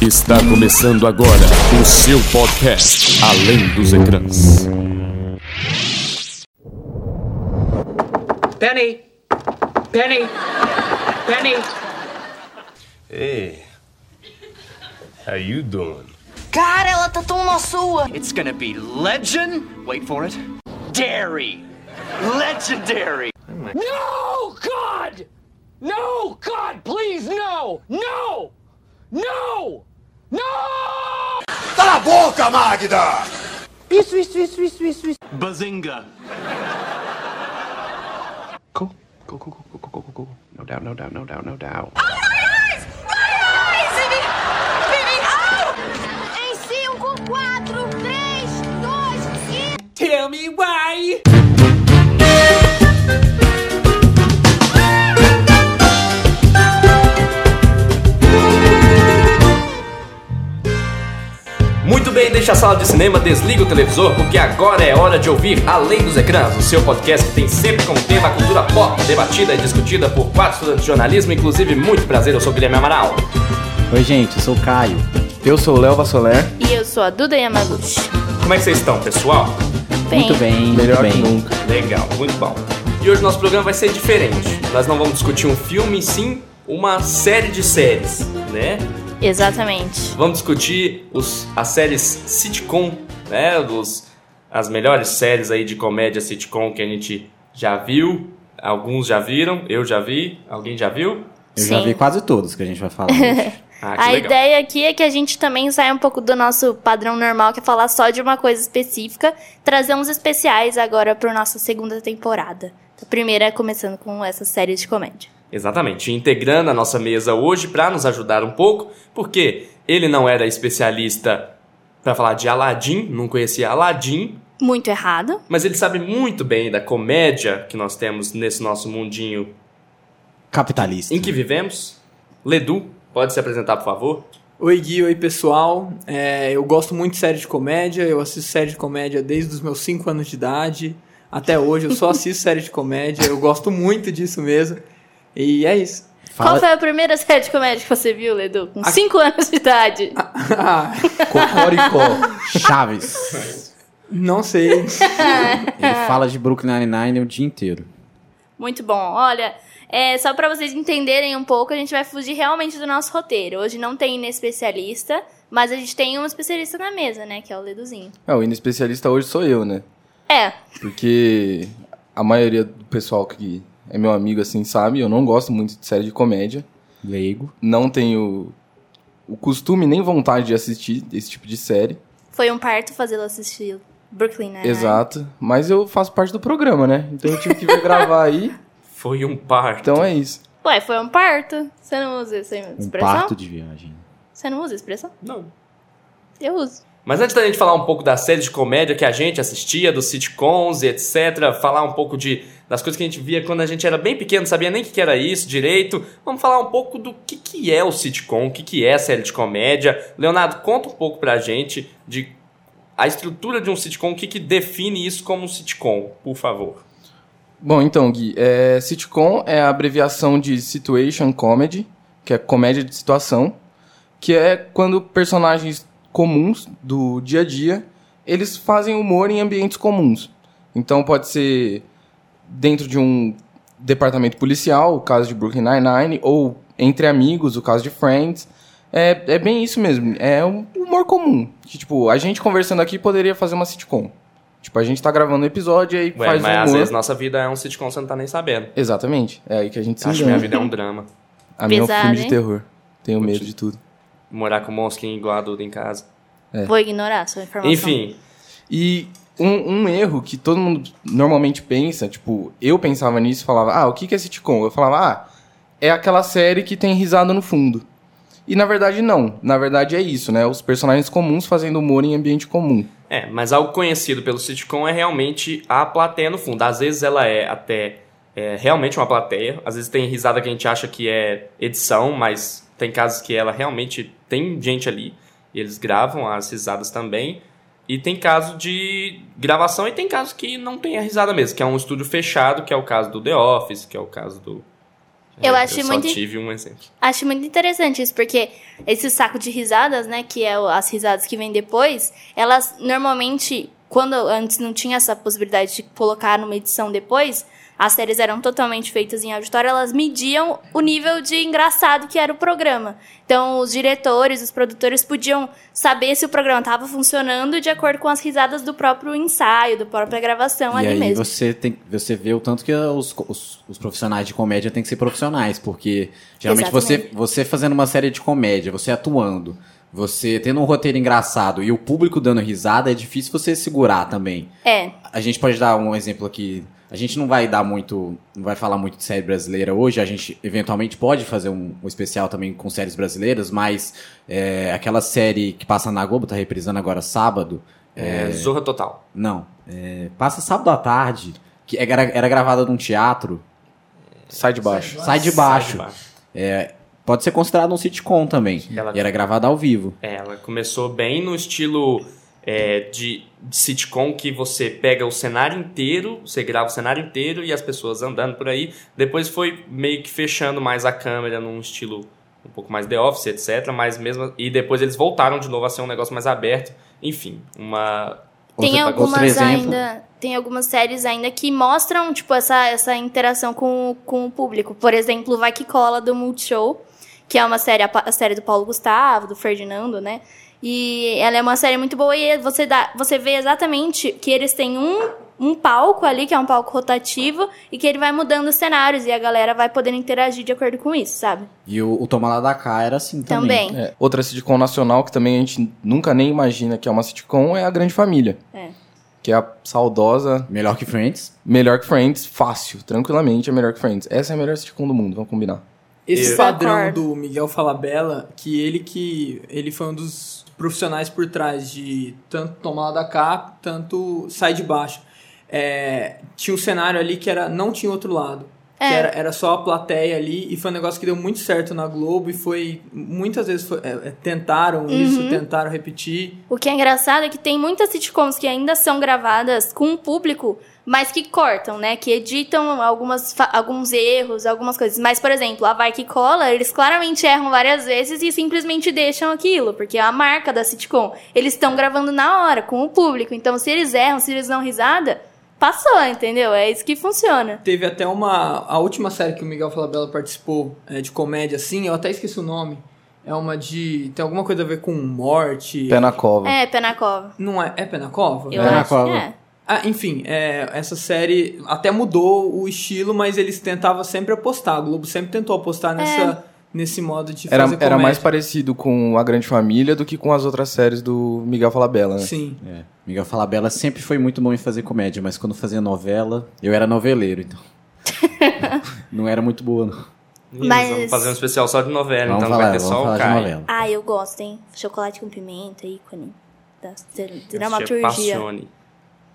Está começando agora o seu podcast Além dos Ecrãs. Penny! Penny! Penny! Hey, how you doing? Cara, ela tá tão na sua. It's gonna be legend. Wait for it. Dairy! Legendary! No, God! No, God, please, no! No! No! No! Cala a boca, Magda! Isso, isso, isso, isso, isso, isso. Bazinga! Cool. Cool, cool, cool, cool, cool, cool, cool. No doubt, no doubt, no doubt, no doubt. Em 5, 4, 3, 2, 1. Tell me why! Muito bem, deixa a sala de cinema, desliga o televisor, porque agora é hora de ouvir Além dos Ecrãs, o seu podcast que tem sempre como tema a cultura pop, debatida e discutida por quatro estudantes de jornalismo, inclusive muito prazer, eu sou o Guilherme Amaral. Oi, gente, eu sou o Caio. Eu sou o Léo Vassoler. E eu sou a Duda Yamaguchi. Como é que vocês estão, pessoal? Bem, Muito bem, muito Melhor bem. que nunca. Legal, muito bom. E hoje nosso programa vai ser diferente. Nós não vamos discutir um filme, sim uma série de séries, né? Exatamente. Vamos discutir os, as séries sitcom, né? Dos, as melhores séries aí de comédia sitcom que a gente já viu. Alguns já viram, eu já vi. Alguém já viu? Eu já Sim. vi quase todos que a gente vai falar. Ah, a legal. ideia aqui é que a gente também saia um pouco do nosso padrão normal, que é falar só de uma coisa específica, trazer uns especiais agora para nossa segunda temporada. A primeira é começando com essa série de comédia. Exatamente, integrando a nossa mesa hoje para nos ajudar um pouco, porque ele não era especialista para falar de Aladdin, não conhecia Aladdin, Muito errado. mas ele sabe muito bem da comédia que nós temos nesse nosso mundinho Capitalista. em que vivemos. Ledu, pode se apresentar, por favor? Oi Gui, oi pessoal. É, eu gosto muito de série de comédia, eu assisto série de comédia desde os meus 5 anos de idade até hoje. Eu só assisto série de comédia, eu gosto muito disso mesmo. E é isso. Fala- Qual foi a primeira série de comédia que você viu, Ledu? Com A- 5 anos de idade. Ah, Cocoricó. Chaves. não sei. Ele fala de Brooklyn Nine-Nine o dia inteiro. Muito bom. Olha, é, só pra vocês entenderem um pouco, a gente vai fugir realmente do nosso roteiro. Hoje não tem especialista, mas a gente tem um especialista na mesa, né? Que é o Leduzinho. É, o especialista hoje sou eu, né? É, Porque a maioria do pessoal que é meu amigo, assim, sabe, eu não gosto muito de série de comédia. Leigo. Não tenho o costume nem vontade de assistir esse tipo de série. foi um parto fazê-lo assistir Brooklyn, né? Exato. Mas eu faço parte do programa, né? Então eu tive que vir gravar aí. Foi um parto. Então é isso. Ué, foi um parto. Você não usa essa Um expressão? parto de viagem. Você não usa expressão? Não. Eu uso. Mas antes da gente falar um pouco das séries de comédia que a gente assistia, dos sitcoms e etc., falar um pouco de, das coisas que a gente via quando a gente era bem pequeno, não sabia nem o que era isso direito, vamos falar um pouco do que, que é o sitcom, o que, que é a série de comédia. Leonardo, conta um pouco pra gente de a estrutura de um sitcom, o que, que define isso como um sitcom, por favor. Bom, então, Gui, é, sitcom é a abreviação de situation comedy, que é comédia de situação, que é quando personagens comuns do dia a dia, eles fazem humor em ambientes comuns. Então pode ser dentro de um departamento policial, o caso de Brooklyn Nine-Nine, ou entre amigos, o caso de Friends. É, é bem isso mesmo, é um humor comum. Que, tipo, a gente conversando aqui poderia fazer uma sitcom. Tipo, a gente tá gravando um episódio e aí Ué, faz mas um às humor. vezes nossa vida é um sitcom, você não tá nem sabendo. Exatamente. É aí que a gente se Acho que minha vida é um drama. A minha é um filme de hein? terror. Tenho medo de tudo. Morar com um monstrinho igual a Duda em casa. Vou ignorar a sua informação. Enfim, E um, um erro que todo mundo normalmente pensa, tipo, eu pensava nisso e falava, ah, o que que é sitcom? Eu falava, ah, é aquela série que tem risada no fundo. E na verdade não. Na verdade é isso, né? Os personagens comuns fazendo humor em ambiente comum. É, mas algo conhecido pelo sitcom é realmente a plateia no fundo. Às vezes ela é até é, realmente uma plateia. Às vezes tem risada que a gente acha que é edição, mas tem casos que ela realmente tem gente ali. Eles gravam as risadas também. E tem caso de gravação e tem caso que não tem a risada mesmo, que é um estúdio fechado, que é o caso do The Office, que é o caso do Eu É, acho eu muito- só tive um exemplo. Acho muito interessante isso, porque esse saco de risadas, né, que é as risadas que vêm depois, elas normalmente, quando antes não tinha essa possibilidade de colocar numa edição depois, as séries eram totalmente feitas em auditório, elas mediam o nível de engraçado que era o programa. Então, os diretores, os produtores podiam saber se o programa estava funcionando de acordo com as risadas do próprio ensaio, da própria gravação E ali aí mesmo. você tem, você vê o tanto que os, os, os profissionais de comédia têm que ser profissionais, porque geralmente você, você fazendo uma série de comédia, você atuando, você tendo um roteiro engraçado e o público dando risada, é difícil você segurar também. É, A gente pode dar um exemplo aqui. A gente não vai dar muito, não vai falar muito de série brasileira hoje. A gente eventualmente pode fazer um, um especial também com séries brasileiras, mas é, aquela série que passa na Globo, tá reprisando agora sábado. É, Zorra Total. Não, é, passa sábado à tarde, que era, era gravada num teatro. Sai de baixo. Sai de baixo. Sai de baixo. É, pode ser considerado um sitcom também. Ela- E era gravada ao vivo. É, ela começou bem no estilo é, de, de sitcom que você pega o cenário inteiro, você grava o cenário inteiro e as pessoas andando por aí. Depois foi meio que fechando mais a câmera num estilo um pouco mais The Office, etc. Mas mesmo e depois eles voltaram de novo a ser um negócio mais aberto. Enfim, uma Tem Outro- algumas outro ainda, tem algumas séries ainda que mostram, tipo, essa, essa interação com, o- com o público. Por exemplo, Vai Que Cola do Multishow, que é uma série, a, série do Paulo Gustavo, do Ferdinando, né? E ela é uma série muito boa e você, dá, você vê exatamente que eles têm um, um palco ali, que é um palco rotativo, e que ele vai mudando os cenários e a galera vai podendo interagir de acordo com isso, sabe? E o, o Toma Lá da Cá era assim também. Também. É, outra sitcom nacional que também a gente nunca nem imagina que é uma sitcom é a Grande Família. É. Que é a saudosa, Melhor que Friends. melhor que Friends, fácil, tranquilamente é melhor que Friends. Essa é a melhor sitcom do mundo, vamos combinar. Esse Eu- padrão do Miguel Falabella, que ele que ele foi um dos profissionais por trás de tanto Toma Lá da Cá, tanto Sai de Baixo. É, tinha um cenário ali que era não tinha outro lado. É. era, era só a plateia ali, e foi um negócio que deu muito certo na Globo, e foi. Muitas vezes foi- é, é, tentaram isso, tentaram repetir. O que é engraçado é que tem muitas sitcoms que ainda são gravadas com o público, mas que cortam, né? Que editam algumas, alguns erros, algumas coisas. Mas, por exemplo, a Vai Que Cola, eles claramente erram várias vezes e simplesmente deixam aquilo, porque é a marca da sitcom. Eles estão gravando na hora, com o público. Então, se eles erram, se eles dão risada, passou, entendeu? É isso que funciona. Teve até uma. A última série que o Miguel Falabella participou é, de comédia, assim, eu até esqueci o nome. É uma de. Tem alguma coisa a ver com morte. Pé na cova. É, pé na cova. Não é. É Pé na Cova? Eu Pé na acho cova. que é. Ah, enfim, é, essa série até mudou o estilo, mas eles tentavam sempre apostar. A Globo sempre tentou apostar nessa, nesse modo de Era, fazer era comédia. mais parecido com a Grande Família do que com as outras séries do Miguel Falabella, né? Sim. É. Miguel Falabella sempre foi muito bom em fazer comédia, mas quando fazia novela, eu era noveleiro, então. não era muito boa, não. Mas- Vamos fazer um especial só de novela, Vamos então não falar, vai ter só o novela. Ah, eu gosto, hein? Chocolate com pimenta, ícone. Da assistia dramaturgia. Passione.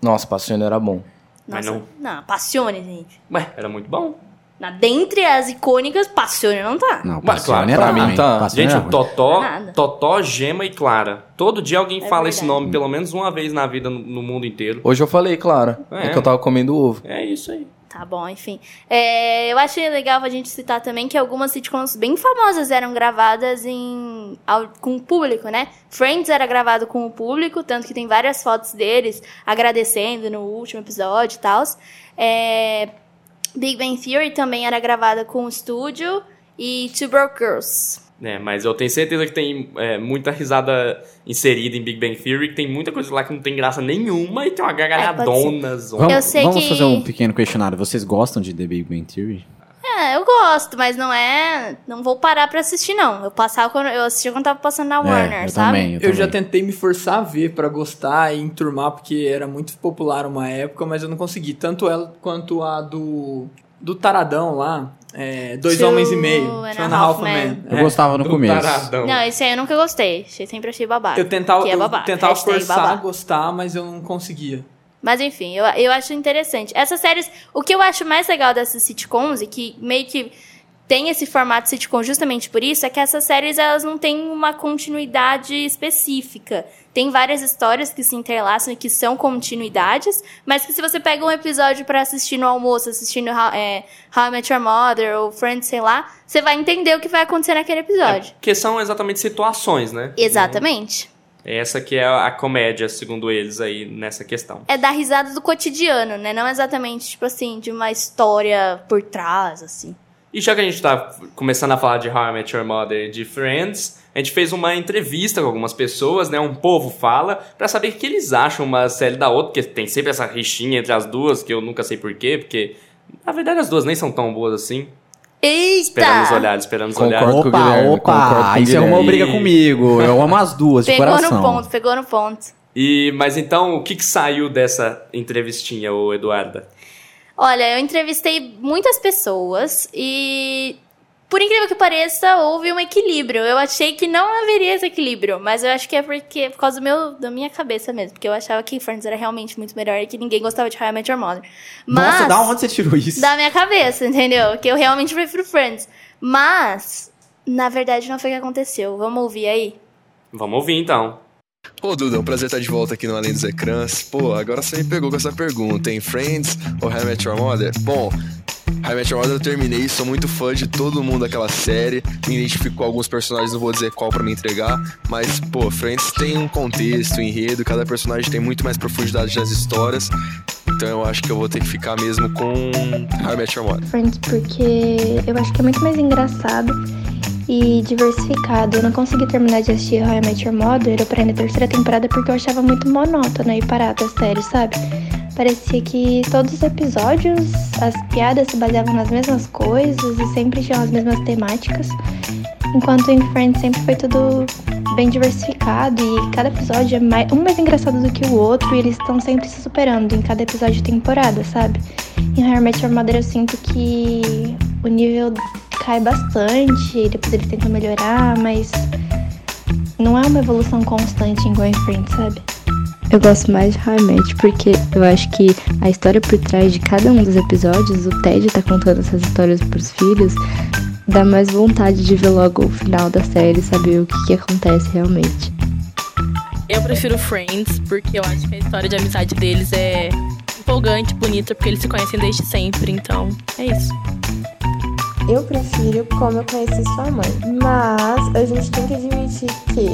Nossa, Passione era bom. Mas Nossa, não. não, Passione, gente. Ué, era muito bom. Na, dentre as icônicas, Passione não tá. Não, Mas, Passione claro, era pra mim ruim, tá. Passione Gente, o. Totó, Nada. Totó, Gema e Clara. Todo dia alguém É fala esse verdade. nome pelo menos uma vez na vida no, no mundo inteiro. Hoje eu falei, Clara. É, É. que eu tava comendo ovo. É isso aí. Tá bom, enfim. É, eu achei legal a gente citar também que algumas sitcoms bem famosas eram gravadas em, ao- com o público, né? Friends era gravado com o público, tanto que tem várias fotos deles agradecendo no último episódio e tal. É, Big Bang Theory também era gravada com o estúdio e Two Broke Girls. É, mas eu tenho certeza que tem é, muita risada inserida em Big Bang Theory, que tem muita coisa lá que não tem graça nenhuma e tem uma gargalhadona. zona. Vamos, Eu sei vamos que- fazer um pequeno questionário. Vocês gostam de The Big Bang Theory? É, eu gosto, mas não é. Não vou parar pra assistir, não. Eu passava quando. Eu assistia quando tava passando na Warner, É, eu sabe? também, eu, Eu já também. tentei me forçar a ver pra gostar e enturmar, porque era muito popular uma época, mas eu não consegui. Tanto ela quanto a do. Do Taradão lá. É, dois Two Homens e Meio. a Two and a Half. Men. Eu É. gostava no começo. taradão. Não, esse aí eu nunca gostei. Achei- Sempre achei babaca. Eu tentava, é eu babaca. tentava forçar a babaca. gostar, mas eu não conseguia. Mas enfim, eu, eu acho interessante. Essas séries, o que eu acho mais legal dessas sitcoms e que meio que tem esse formato sitcom justamente por isso, é que essas séries elas não têm uma continuidade específica. Tem várias histórias que se interlaçam e que são continuidades, mas que se você pega um episódio pra assistir no almoço, assistindo How, é, How I Met Your Mother ou Friends, sei lá, você vai entender o que vai acontecer naquele episódio. Porque são exatamente situações, né? Exatamente. Essa que é a comédia, segundo eles, aí, nessa questão. É dar risada do cotidiano, né? Não exatamente, tipo assim, de uma história por trás, assim. E já que a gente tá começando a falar de How I Met Your Mother e de Friends, a gente fez uma entrevista com algumas pessoas, né? Um povo fala, pra saber o que eles acham uma série da outra, porque tem sempre essa rixinha entre as duas, que eu nunca sei porquê, porque na verdade as duas nem são tão boas assim. Eita! Esperando os olhares, esperando os Concordo olhares. com o Opa, Guilherme, opa, aí você arrumou Guilherme. briga comigo. Eu amo as duas, de Pegou coração. no ponto, pegou no ponto. E, mas então, o que, que saiu dessa entrevistinha, ô Eduarda? Olha, eu entrevistei muitas pessoas e, por incrível que pareça, houve um equilíbrio. Eu achei que não haveria esse equilíbrio, mas eu acho que é porque por causa do meu, da minha cabeça mesmo, porque eu achava que Friends era realmente muito melhor e que ninguém gostava de How I Met Your Mother. Mas, Nossa, da onde você tirou isso? Da minha cabeça, entendeu? Que eu realmente prefiro Friends. Mas, na verdade, não foi o que aconteceu. Vamos ouvir aí? Vamos ouvir então. Pô, Duda, é um prazer estar de volta aqui no Além dos Ecrãs. Pô, agora você me pegou com essa pergunta, hein? Friends ou How I Met Your Mother? Bom, Met Your Mother eu terminei, sou muito fã de todo mundo daquela série. Me identifico com alguns personagens, não vou dizer qual pra me entregar. Mas, pô, Friends tem um contexto, um enredo, cada personagem tem muito mais profundidade nas histórias. Então eu acho que eu vou ter que ficar mesmo com Met Your Mother. Friends porque eu acho que é muito mais engraçado e diversificado. Eu não consegui terminar de assistir How I Met Your Mother, eu parei na terceira temporada porque eu achava muito monótona e parada a série, sabe? Parecia que todos os episódios, as piadas se baseavam nas mesmas coisas e sempre tinham as mesmas temáticas. Enquanto em Friends sempre foi tudo bem diversificado e cada episódio é mais, um mais engraçado do que o outro e eles estão sempre se superando em cada episódio de temporada, sabe? Em How Met Your Mother eu sinto que o nível cai bastante, e depois eles tentam melhorar, mas não é uma evolução constante igual em Friends, sabe? Eu gosto mais de How I Met porque eu acho que a história por trás de cada um dos episódios, o Ted tá contando essas histórias pros filhos, dá mais vontade de ver logo o final da série, saber o que, que acontece realmente. Eu prefiro Friends, porque eu acho que a história de amizade deles é empolgante, bonita, porque eles se conhecem desde sempre, então é isso. Eu prefiro Como Eu Conheci Sua Mãe, mas a gente tem que admitir que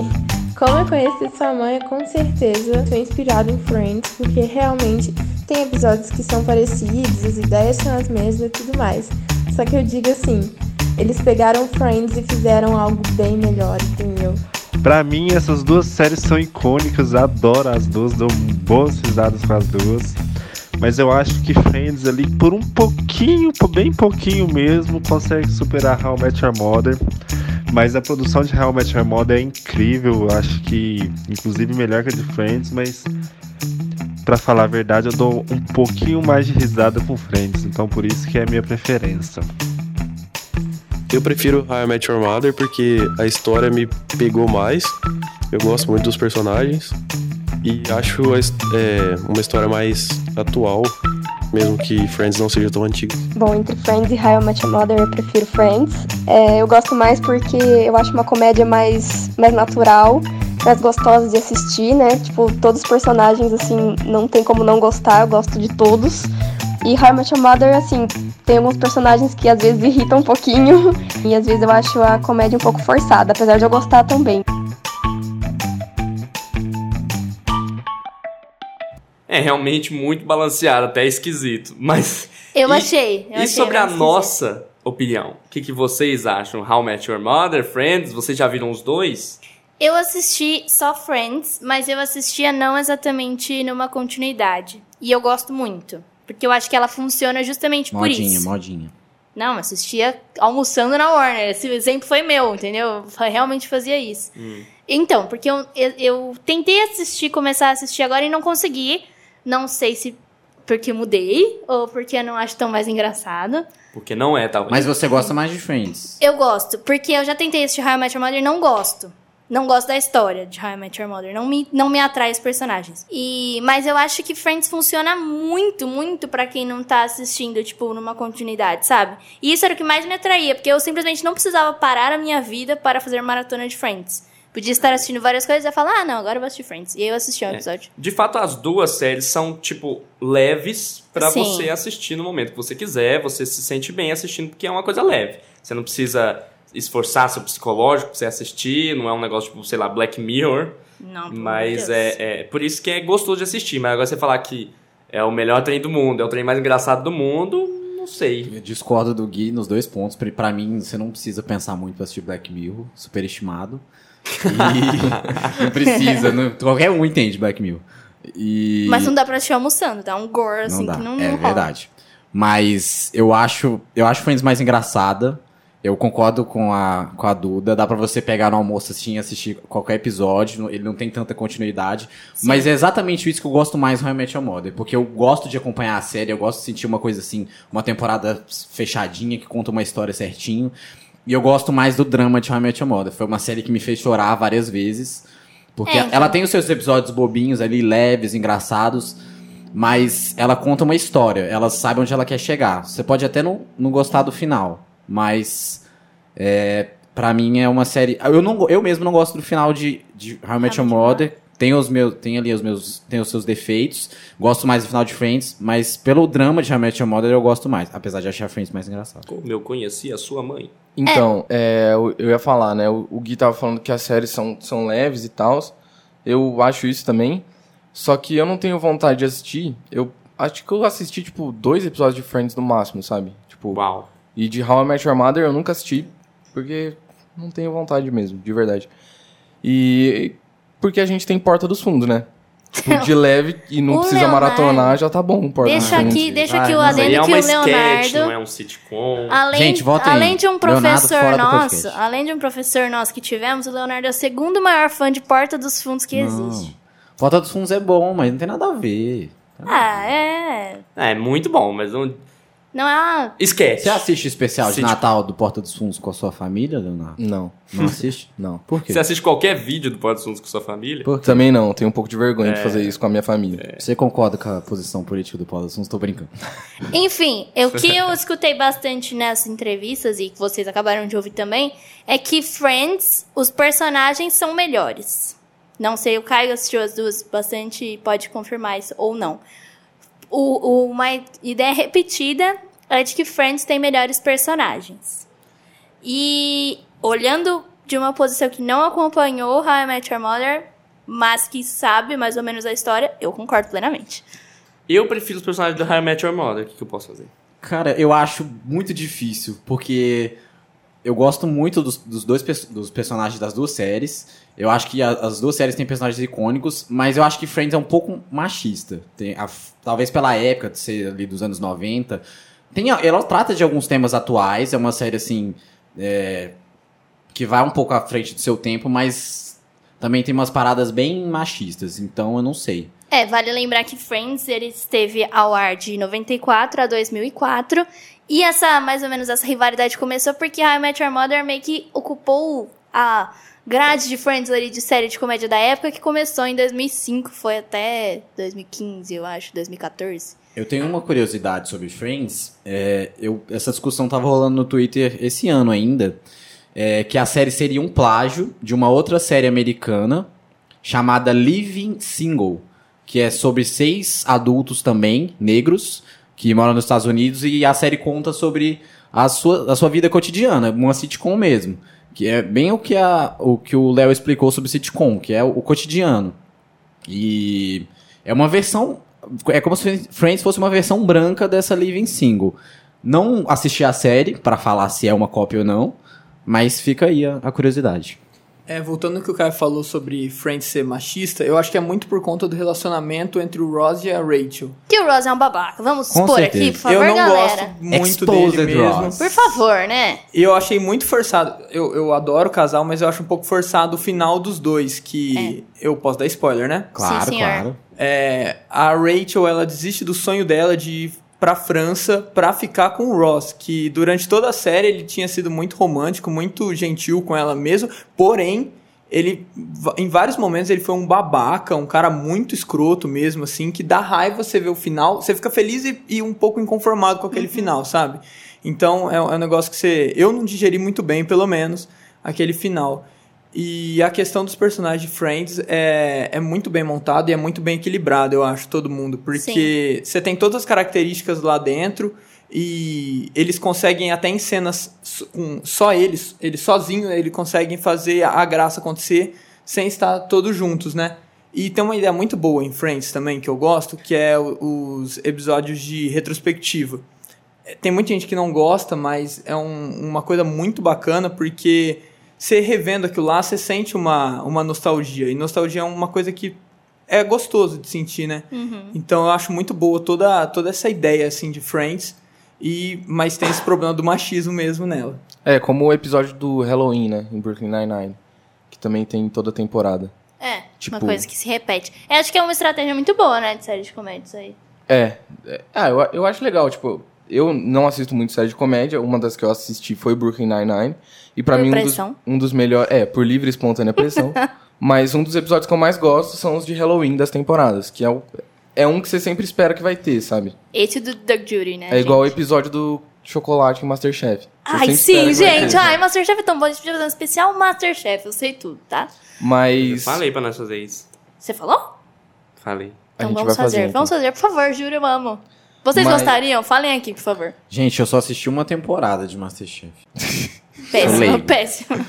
Como Eu Conheci Sua Mãe com certeza foi inspirado em Friends, porque realmente tem episódios que são parecidos, as ideias são as mesmas e tudo mais. Só que eu digo assim, eles pegaram Friends e fizeram algo bem melhor, entendeu? Pra mim, essas duas séries são icônicas, adoro as duas, dou boas risadas com as duas. Mas eu acho que Friends ali, por um pouquinho, por bem pouquinho mesmo, consegue superar How I Met Your Mother. Mas a produção de How I Met Your Mother é incrível, eu acho que inclusive melhor que a de Friends, mas pra falar a verdade, eu dou um pouquinho mais de risada com Friends, então por isso que é a minha preferência. Eu prefiro How I Met Your Mother porque a história me pegou mais. Eu gosto muito dos personagens e acho é, uma história mais atual, mesmo que Friends não seja tão antiga. Bom, entre Friends e How I Met Your Mother, eu prefiro Friends. É, eu gosto mais porque eu acho uma comédia mais, mais natural, mais gostosa de assistir, né? Tipo, todos os personagens, assim, não tem como não gostar, eu gosto de todos. E How I Met Your Mother, assim, tem alguns personagens que às vezes irritam um pouquinho, e às vezes eu acho a comédia um pouco forçada, apesar de eu gostar também. É realmente muito balanceado, até esquisito. Mas. Eu e, achei. Eu e achei sobre a mais nossa opinião? O que, que vocês acham? How Met Your Mother, Friends? Vocês já viram os dois? Eu assisti só Friends, mas eu assistia não exatamente numa continuidade. E eu gosto muito. Porque eu acho que ela funciona justamente por Modinha, isso. modinha. Não, eu assistia almoçando na Warner. Esse exemplo foi meu, entendeu? Eu realmente fazia isso. Então, porque eu, eu, eu tentei assistir, começar a assistir agora e não consegui. Não sei se porque mudei ou porque eu não acho tão mais engraçado. Porque não é, talvez. Mas você gosta mais de Friends. Eu gosto, porque eu já tentei assistir How I Met Your Mother e não gosto. não gosto da história de How I Met Your Mother. Não me, não me atrai os personagens. E, mas eu acho que Friends funciona muito, muito pra quem não tá assistindo, tipo, numa continuidade, sabe? E isso era o que mais me atraía, porque eu simplesmente não precisava parar a minha vida para fazer maratona de Friends. Podia estar assistindo várias coisas e falar, ah, não, agora eu vou assistir Friends. E aí eu assisti um episódio. De fato, as duas séries são, tipo, leves pra Sim. você assistir no momento que você quiser. Você se sente bem assistindo, porque é uma coisa leve. Você não precisa esforçar seu psicológico pra você assistir. Não é um negócio, tipo, sei lá, Black Mirror. Não, Mas é, é por isso que é gostoso de assistir. Mas agora você falar que é o melhor trem do mundo, é o trem mais engraçado do mundo, não sei. Eu discordo do Gui nos dois pontos. Pra- Pra mim, você não precisa pensar muito pra assistir Black Mirror, superestimado. E não precisa, não- qualquer um entende Black Mirror. E... Mas não dá pra assistir almoçando, dá um gore, assim, dá, que não, é não rola. verdade. Mas eu acho, eu acho Friends mais engraçada. Eu concordo com a, com a Duda. Dá pra você pegar no almoço assim e assistir qualquer episódio. Ele não tem tanta continuidade. Sim. Mas é exatamente isso que eu gosto mais Met Your Mother. Porque eu gosto de acompanhar a série. Eu gosto de sentir uma coisa assim. Uma temporada fechadinha que conta uma história certinho. E eu gosto mais do drama de How I Met Your Mother. Foi uma série que me fez chorar várias vezes. Porque É, então. ela tem os seus episódios bobinhos ali, leves, engraçados. Mas ela conta uma história. Ela sabe onde ela quer chegar. Você pode até não, não gostar do final. Mas. É, para mim é uma série. Eu, não, eu mesmo não gosto do final de, de How I Met Your Mother. Tem, os meus, tem ali os meus. Tem os seus defeitos. Gosto mais do final de Friends. Mas pelo drama de How I Met Your Mother eu gosto mais. Apesar de achar Friends mais engraçado. Como eu conheci a sua mãe. Então, é, eu, eu ia falar, né? O, o Gui tava falando que as séries são, são leves e tal. Eu acho isso também. Só que eu não tenho vontade de assistir. Eu acho que eu assisti, tipo, dois episódios de Friends no máximo, sabe? Tipo, Uau. E de How I Met Your Mother eu nunca assisti. Porque não tenho vontade mesmo, de verdade. E porque a gente tem Porta dos Fundos, né? Tipo, de leve e não O precisa Leonardo- maratonar, já tá bom. Porta Deixa dos Fundos. aqui, deixa aqui o adendo é que uma o sketch, Leonardo... não é um sitcom. Além, Gente, votem aí. além de um professor nosso, além de um professor nosso que tivemos, o Leonardo é o segundo maior fã de Porta dos Fundos que existe. Porta dos Fundos é bom, mas não tem nada a ver. Ah, é. É, muito bom, mas não. Não é uma. Esquece. Você assiste o especial de. Natal do Porta dos Fundos com a sua família, Leonardo? Não. Não assiste? Não. Por quê? Você assiste qualquer vídeo do Porta dos Fundos com sua família? Por quê? Também não, tenho um pouco de vergonha de É. fazer isso com a minha família. Você concorda com a posição política do Porta dos Fundos? Tô brincando. Enfim, o que eu escutei bastante nessas entrevistas e que vocês acabaram de ouvir também é que Friends, os personagens são melhores. Não sei, o Caio assistiu as duas bastante e pode confirmar isso ou não. O, o- uma ideia repetida é de que Friends tem melhores personagens. E olhando de uma posição que não acompanhou How I Met Your Mother, mas que sabe mais ou menos a história, eu concordo plenamente. Eu prefiro os personagens do How I Met Your Mother. O que, que eu posso fazer? Cara, eu acho muito difícil, porque eu gosto muito dos, dos dois dos personagens das duas séries. Eu acho que a- as duas séries têm personagens icônicos, mas eu acho que Friends é um pouco machista. Tem a- talvez pela época de ser ali dos anos 90. Tem, ela trata de alguns temas atuais, é uma série assim. é, que vai um pouco à frente do seu tempo, mas também tem umas paradas bem machistas, então eu não sei. É, vale lembrar que Friends ele esteve ao ar de 94 a 2004. E essa, mais ou menos, essa rivalidade começou porque I Met Your Mother meio que ocupou a grade de Friends ali de série de comédia da época que começou em 2005, foi até 2015, eu acho, 2014. Eu tenho uma curiosidade sobre Friends. É, eu, essa discussão tava rolando no Twitter esse ano ainda. é, que a série seria um plágio de uma outra série americana chamada Living Single, que é sobre seis adultos também, negros, que moram nos Estados Unidos, e a série conta sobre a sua, a sua vida cotidiana, uma sitcom mesmo. Que é bem o que, a, o que o Léo explicou sobre sitcom, que é o, cotidiano. E é uma versão. É como se Friends fosse uma versão branca dessa Living Single. Não assisti a série pra falar se é uma cópia ou não, mas fica aí a, a curiosidade. É, voltando ao que o Caio falou sobre Friends ser machista, eu acho que é muito por conta do relacionamento entre o Ross e a Rachel. Que o Ross é um babaca. Vamos Com expor certeza. aqui, por favor, eu não galera. gosto muito Exposed dele mesmo. Ross. Por favor, né? E eu achei muito forçado. Eu, eu adoro o casal, mas eu acho um pouco forçado o final dos dois, que eu posso dar spoiler, né? Claro, senhor. claro. É, a Rachel, ela desiste do sonho dela de ir pra França pra ficar com o Ross, que durante toda a série ele tinha sido muito romântico, muito gentil com ela mesmo, porém, ele em vários momentos ele foi um babaca, um cara muito escroto mesmo, assim, que dá raiva você ver o final, você fica feliz e, e um pouco inconformado com aquele final, sabe? Então é, é um negócio que você. Eu não digeri muito bem, pelo menos, aquele final. E a questão dos personagens de Friends é, é muito bem montado e é muito bem equilibrado, eu acho, todo mundo. Porque você tem todas as características lá dentro e eles conseguem até em cenas com só eles, eles sozinhos, eles conseguem fazer a graça acontecer sem estar todos juntos, né? E tem uma ideia muito boa em Friends também que eu gosto, que é os episódios de retrospectiva. É, Tem muita gente que não gosta, mas é um- uma coisa muito bacana porque você revendo aquilo lá, você sente uma, uma nostalgia. E nostalgia é uma coisa que é gostoso de sentir, né? Uhum. Então eu acho muito boa toda, toda essa ideia assim de Friends. E, mas tem esse problema do machismo mesmo nela. É, como o episódio do Halloween, né? Em Brooklyn Nine-Nine. Que também tem toda a temporada. É, Tipo- uma coisa que se repete. Eu acho que é uma estratégia muito boa, né, de série de comédias aí. É. é ah, eu, eu acho legal, tipo, eu não assisto muito série de comédia, uma das que eu assisti foi Brooklyn Nine-Nine, e pra Por mim um dos, um dos melhores, é, por livre e espontânea pressão, mas um dos episódios que eu mais gosto são os de Halloween das temporadas, que é, o, é um que você sempre espera que vai ter, sabe? Esse do Doug Judy, né? É, igual o gente? episódio do chocolate em Masterchef. Ai, sim, gente. Ai, Masterchef é tão bom. A gente podia fazer um especial Masterchef. Eu sei tudo, tá? Mas... Falei pra nós fazer isso. Você falou? Falei. A Então gente vamos vai fazer. fazer, então. Vamos fazer, por favor, juro, eu amo. Vocês Mas- gostariam? Falem aqui, por favor. Gente, eu só assisti uma temporada de Masterchef. Péssimo, leigo. péssimo.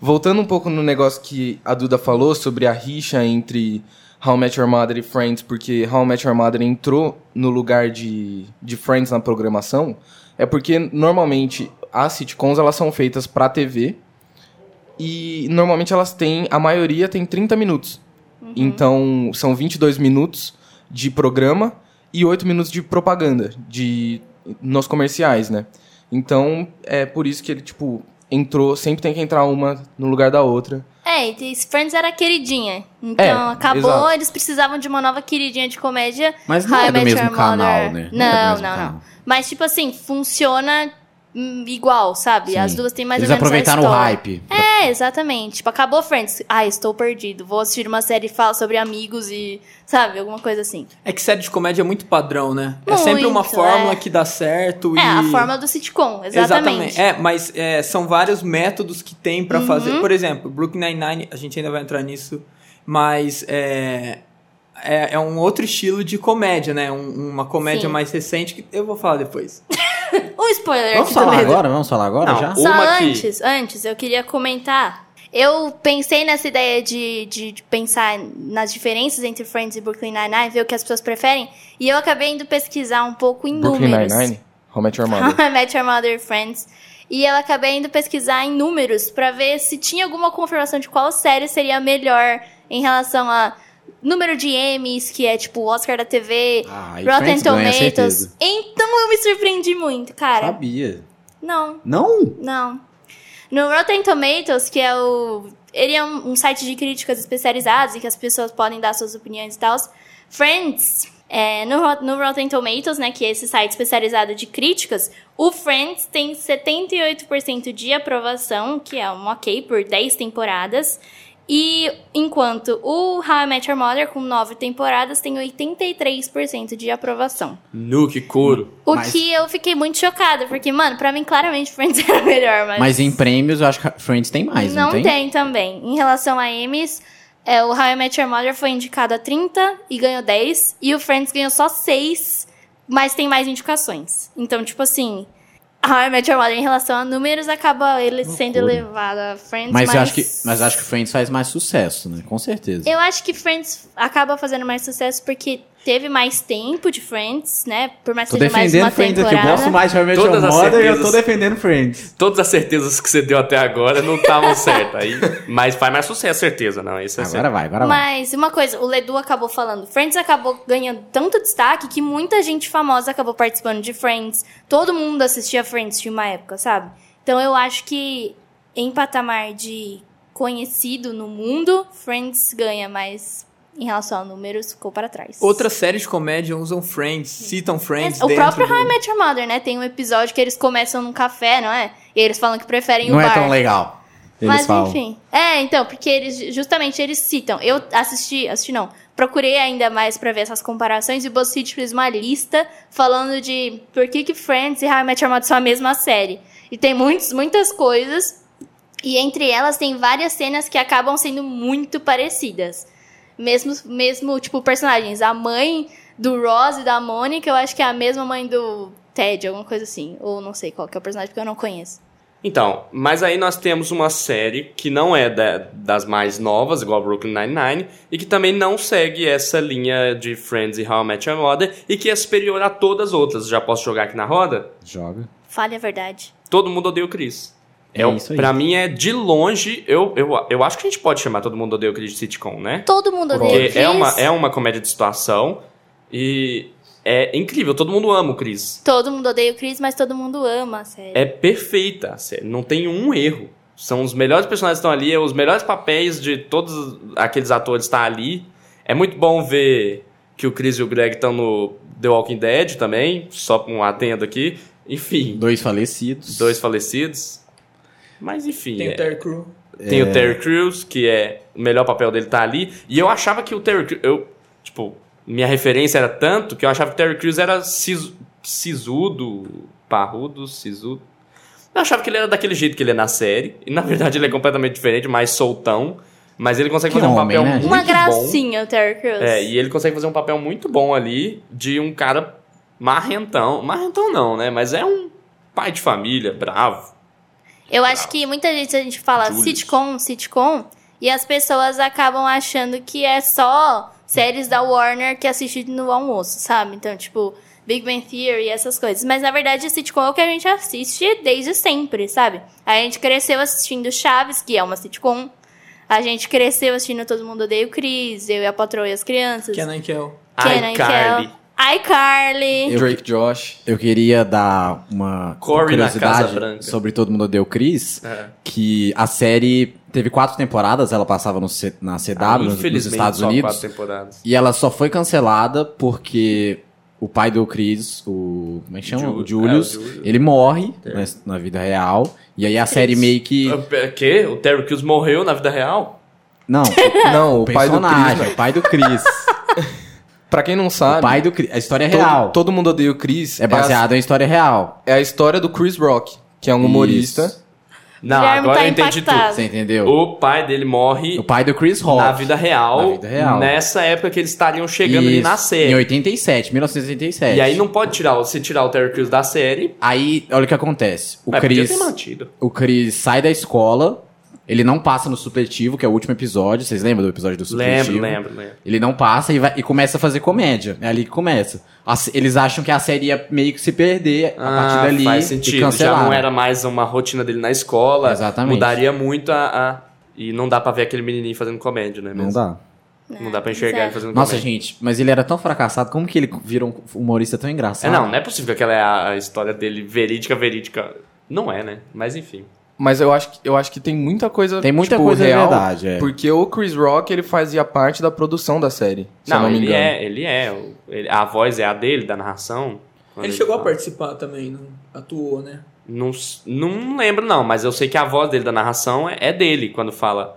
Voltando um pouco no negócio que a Duda falou sobre a rixa entre How I Met Your Mother e Friends, porque How I Met Your Mother entrou no lugar de, de Friends na programação, é porque normalmente as sitcoms elas são feitas pra TV e normalmente elas têm, a maioria tem 30 minutos. Então são 22 minutos de programa e 8 minutos de propaganda de nos comerciais, né? Então é por isso que ele tipo entrou, sempre tem que entrar uma no lugar da outra. É, e Friends era queridinha. Então É, acabou, exato. eles precisavam de uma nova queridinha de comédia. Mas não How é do mesmo canal, né? Não é Não, não, não. Mas, tipo assim, funciona igual, sabe? Sim. As duas têm mais Eles ou menos a aproveitaram o hype. É, exatamente. Tipo, acabou Friends. Ah, estou perdido. Vou assistir uma série que fala sobre amigos e, sabe, alguma coisa assim. É que série de comédia é muito padrão, né? é sempre uma Muito, fórmula é. que dá certo. É, e... a fórmula do sitcom, exatamente. É, mas é, são vários métodos que tem pra Uhum. fazer. Por exemplo, Brooklyn Nine-Nine, a gente ainda vai entrar nisso, mas é, é, é um outro estilo de comédia, né? Um- uma comédia Sim. mais recente que eu vou falar depois. Spoiler Vamos aqui falar também. agora? Vamos falar agora Não, já? Só Uma que- antes, antes, eu queria comentar. Eu pensei nessa ideia de, de, de pensar nas diferenças entre Friends e Brooklyn Nine-Nine, ver o que as pessoas preferem, e eu acabei indo pesquisar um pouco em Brooklyn números. Nine-Nine, How I Met Your How Mother. I Met Your Mother e Friends. E eu acabei indo pesquisar em números pra ver se tinha alguma confirmação de qual série seria a melhor em relação a número de Emmys, que é tipo o Oscar da TV, Ah, Rotten Tomatoes. Então eu me surpreendi muito, cara. Sabia. Não. Não? Não. No Rotten Tomatoes, que é o. Ele é um, um site de críticas especializados em que as pessoas podem dar suas opiniões e tal. Friends, é, no, no Rotten Tomatoes, né, que é esse site especializado de críticas, o Friends tem 78% de aprovação, que é um ok por 10 temporadas. E enquanto o How I Met Your Mother, com 9 temporadas, tem 83% de aprovação. Nu, que couro. O Mas- que eu fiquei muito chocada, porque, mano, pra mim, claramente, Friends era melhor, mas... Mas em prêmios, eu acho que Friends tem mais, não, não tem? também. Em relação a Emmys, é, o How I Met Your Mother foi indicado a 30 e ganhou 10. E o Friends ganhou só 6, mas tem mais indicações. Então, tipo assim, How I Met Your Mother em relação a números acaba ele sendo elevado a Friends, Mas, mas... eu acho que, mas acho que Friends faz mais sucesso, né? Com certeza. Eu acho que Friends acaba fazendo mais sucesso porque teve mais tempo de Friends, né? Por mais que Tô seja mais defendendo uma Friends aqui. Eu temporada. gosto mais de How Todas as Mother e eu certezas. tô defendendo Friends. Todas as certezas que você deu até agora não estavam certas. Aí, mas faz mais sucesso, certeza, não. Isso é Agora certo. vai, agora vai. Mas uma coisa, o Ledu acabou falando, Friends acabou ganhando tanto destaque que muita gente famosa acabou participando de Friends. Todo mundo assistia Friends de uma época, sabe? Então eu acho que em patamar de conhecido no mundo, Friends ganha, mas em relação a números ficou para trás. Outras séries de comédia usam Friends, citam Friends o dentro próprio do... How I Met Your Mother, né? Tem um episódio que eles começam num café, não é? E eles falam que preferem Não o é bar. tão legal. Mas enfim. É, então, porque eles justamente eles citam. Eu assisti, assisti não. Procurei ainda mais pra ver essas comparações e o BuzzFeed fez uma lista falando de por que, que Friends e How I Met Your Mother são a mesma série. E tem muitos, muitas coisas. E entre elas tem várias cenas que acabam sendo muito parecidas. Mesmo, mesmo tipo, personagens. A mãe do Ross e da Mônica, eu acho que é a mesma mãe do Ted, alguma coisa assim. Ou não sei qual que é o personagem, porque eu não conheço. Então, mas aí nós temos uma série que não é da- das mais novas, igual Brooklyn Nine-Nine, e que também não segue essa linha de Friends e How I Met Your Mother, e que é superior a todas as outras. Já posso jogar aqui na roda? Joga. Fale a verdade. Todo mundo odeia o Chris. É o- isso aí. Pra mim é de longe, eu, eu, eu acho que a gente pode chamar Todo Mundo Odeia o Chris de sitcom, né? Todo mundo odeia o Porque Chris. é uma, é uma comédia de situação e é incrível, todo mundo ama o Chris. Todo mundo odeia o Chris, mas todo mundo ama a série. É perfeita a série, não tem um erro. São os melhores personagens que estão ali, é os melhores papéis de todos aqueles atores estão ali. É muito bom ver que o Chris e o Greg estão no The Walking Dead também, só um atendo aqui. Enfim. Dois falecidos. Dois falecidos. Mas enfim. Tem é- o Terry Crew. Tem É. o Terry Crews, que é o melhor papel dele tá ali. E eu achava que o Terry Crews. Eu, tipo, minha referência era tanto que eu achava que o Terry Crews era sis, sisudo, parrudo, sisudo. Eu achava que ele era daquele jeito que ele é na série. E na verdade ele é completamente diferente, mais soltão. Mas ele consegue Que fazer um homem, papel né, muito Uma bom. gracinha o Terry Crews. É, e ele consegue fazer um papel muito bom ali de um cara marrentão. Marrentão não, né? Mas é um pai de família, bravo. Eu acho que muita gente a gente fala Julius. sitcom, sitcom, e as pessoas acabam achando que é só séries da Warner que assiste no almoço, sabe? Então, tipo, Big Bang Theory, essas coisas. Mas na verdade, sitcom é o que a gente assiste desde sempre, sabe? A gente cresceu assistindo Chaves, que é uma sitcom. A gente cresceu assistindo Todo Mundo Odeia o Chris, Eu e a Patroa e as Crianças. Kenan e Kel. Kenan e Kel. iCarly. Drake Josh. Eu queria dar uma Corey na curiosidade Casa Branca. sobre Todo Mundo o Chris, É. que a série teve quatro temporadas, ela passava no C- na CW, Ah, nos- Estados só Unidos, quatro temporadas. e ela só foi cancelada porque o pai do Chris, o como é que chama? Ju- o Julius, é, o Julius. ele morre É. né, na vida real, e aí a série meio que... O quê? O Terry Crews morreu na vida real? Não, Não, o pai do personagem, Chris. o pai do Chris. Pra quem não sabe. O pai do Chris. A história é todo, real. Todo mundo odeia o Chris. É baseado em história real. É a história do Chris Rock, que é um humorista. Não, Guilherme agora tá eu entendi impactado. tudo. Você entendeu? O pai dele morre O pai do Chris Rock. na vida real, Na vida real. nessa época que eles estariam chegando ali Isso, na série. Em 87, 1987. E aí não pode tirar, se tirar o Terry Crews da série, Aí, olha o que acontece. O mas podia Chris, ter mantido. o Chris sai da escola, ele não passa no supletivo, que é o último episódio. Vocês lembram do episódio do supletivo? Lembro, lembro, lembro. Ele não passa e, vai- e começa a fazer comédia. É ali que começa. A se- eles acham que a série ia meio que se perder a partir dali Ah, faz e sentido. Já cancelar. não era mais uma rotina dele na escola. Exatamente. Mudaria muito a, a- E não dá pra ver aquele menininho fazendo comédia, né? Não mesmo? dá. Não dá pra enxergar Exato. ele fazendo Nossa, comédia. gente, mas ele era tão fracassado, como que ele virou um humorista tão É, engraçado? não, não é possível que aquela é a, a história dele verídica, verídica. Não é, né? Mas enfim. Mas eu acho, que- eu acho que tem muita coisa. Tem muita tipo, coisa real, verdade, é. Porque o Chris Rock ele fazia parte da produção da série. Se eu Não, não me ele engano. é, ele é. o- ele- a voz é a dele, da narração. Quando Ele chegou a fala. participar também, não atuou, né? Não, s- não lembro, não, mas eu sei que a voz dele da narração é, é dele quando fala.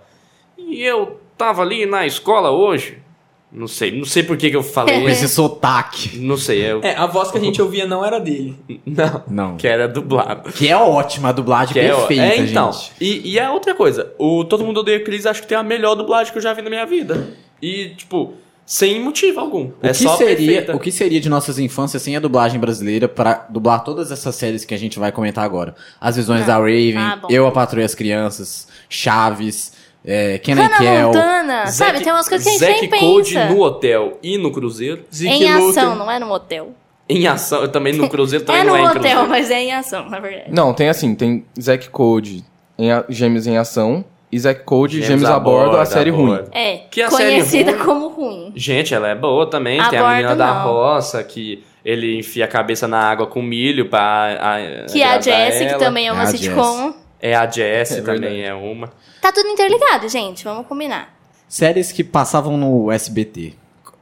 E eu tava ali na escola hoje. Não sei, não sei por que, que eu falei. Com esse sotaque. Não sei, eu. É, a voz que a gente ouvia não era dele. Não, Não. que era dublado. Que é ótima, a dublagem Que é, perfeita, é, então. gente. E, e a outra coisa, o Todo Mundo Odeia o Chris acho que tem a melhor dublagem que eu já vi na minha vida. E, tipo, sem motivo algum. O é que, só seria, perfeita. o que seria de nossas infâncias sem a dublagem brasileira pra dublar todas essas séries que a gente vai comentar agora? As Visões da Raven, Ah. Eu, a Patrulha as Crianças, Chaves, é, Kenan Hannah Kel. Montana, sabe? Tem umas coisas que a gente Zack nem Code pensa. no hotel e no cruzeiro. Em ação, não é no hotel. Em ação, eu também no cruzeiro também É não no é em hotel, cruzeiro. mas é em ação, na verdade. Não, tem assim, tem Zack Code em a- Gêmeos em Ação e Zack Code Gêmeos Gêmeos, a Bordo, a série ruim. É, Que a série conhecida ruim- como ruim. Gente, ela é boa também. A tem a menina bordo, da não. roça que ele enfia a cabeça na água com milho pra. a- Que é a Jessie, que também é uma É sitcom. É a Jessie É também, é uma. Tá tudo interligado, gente. Vamos combinar. Séries que passavam no SBT.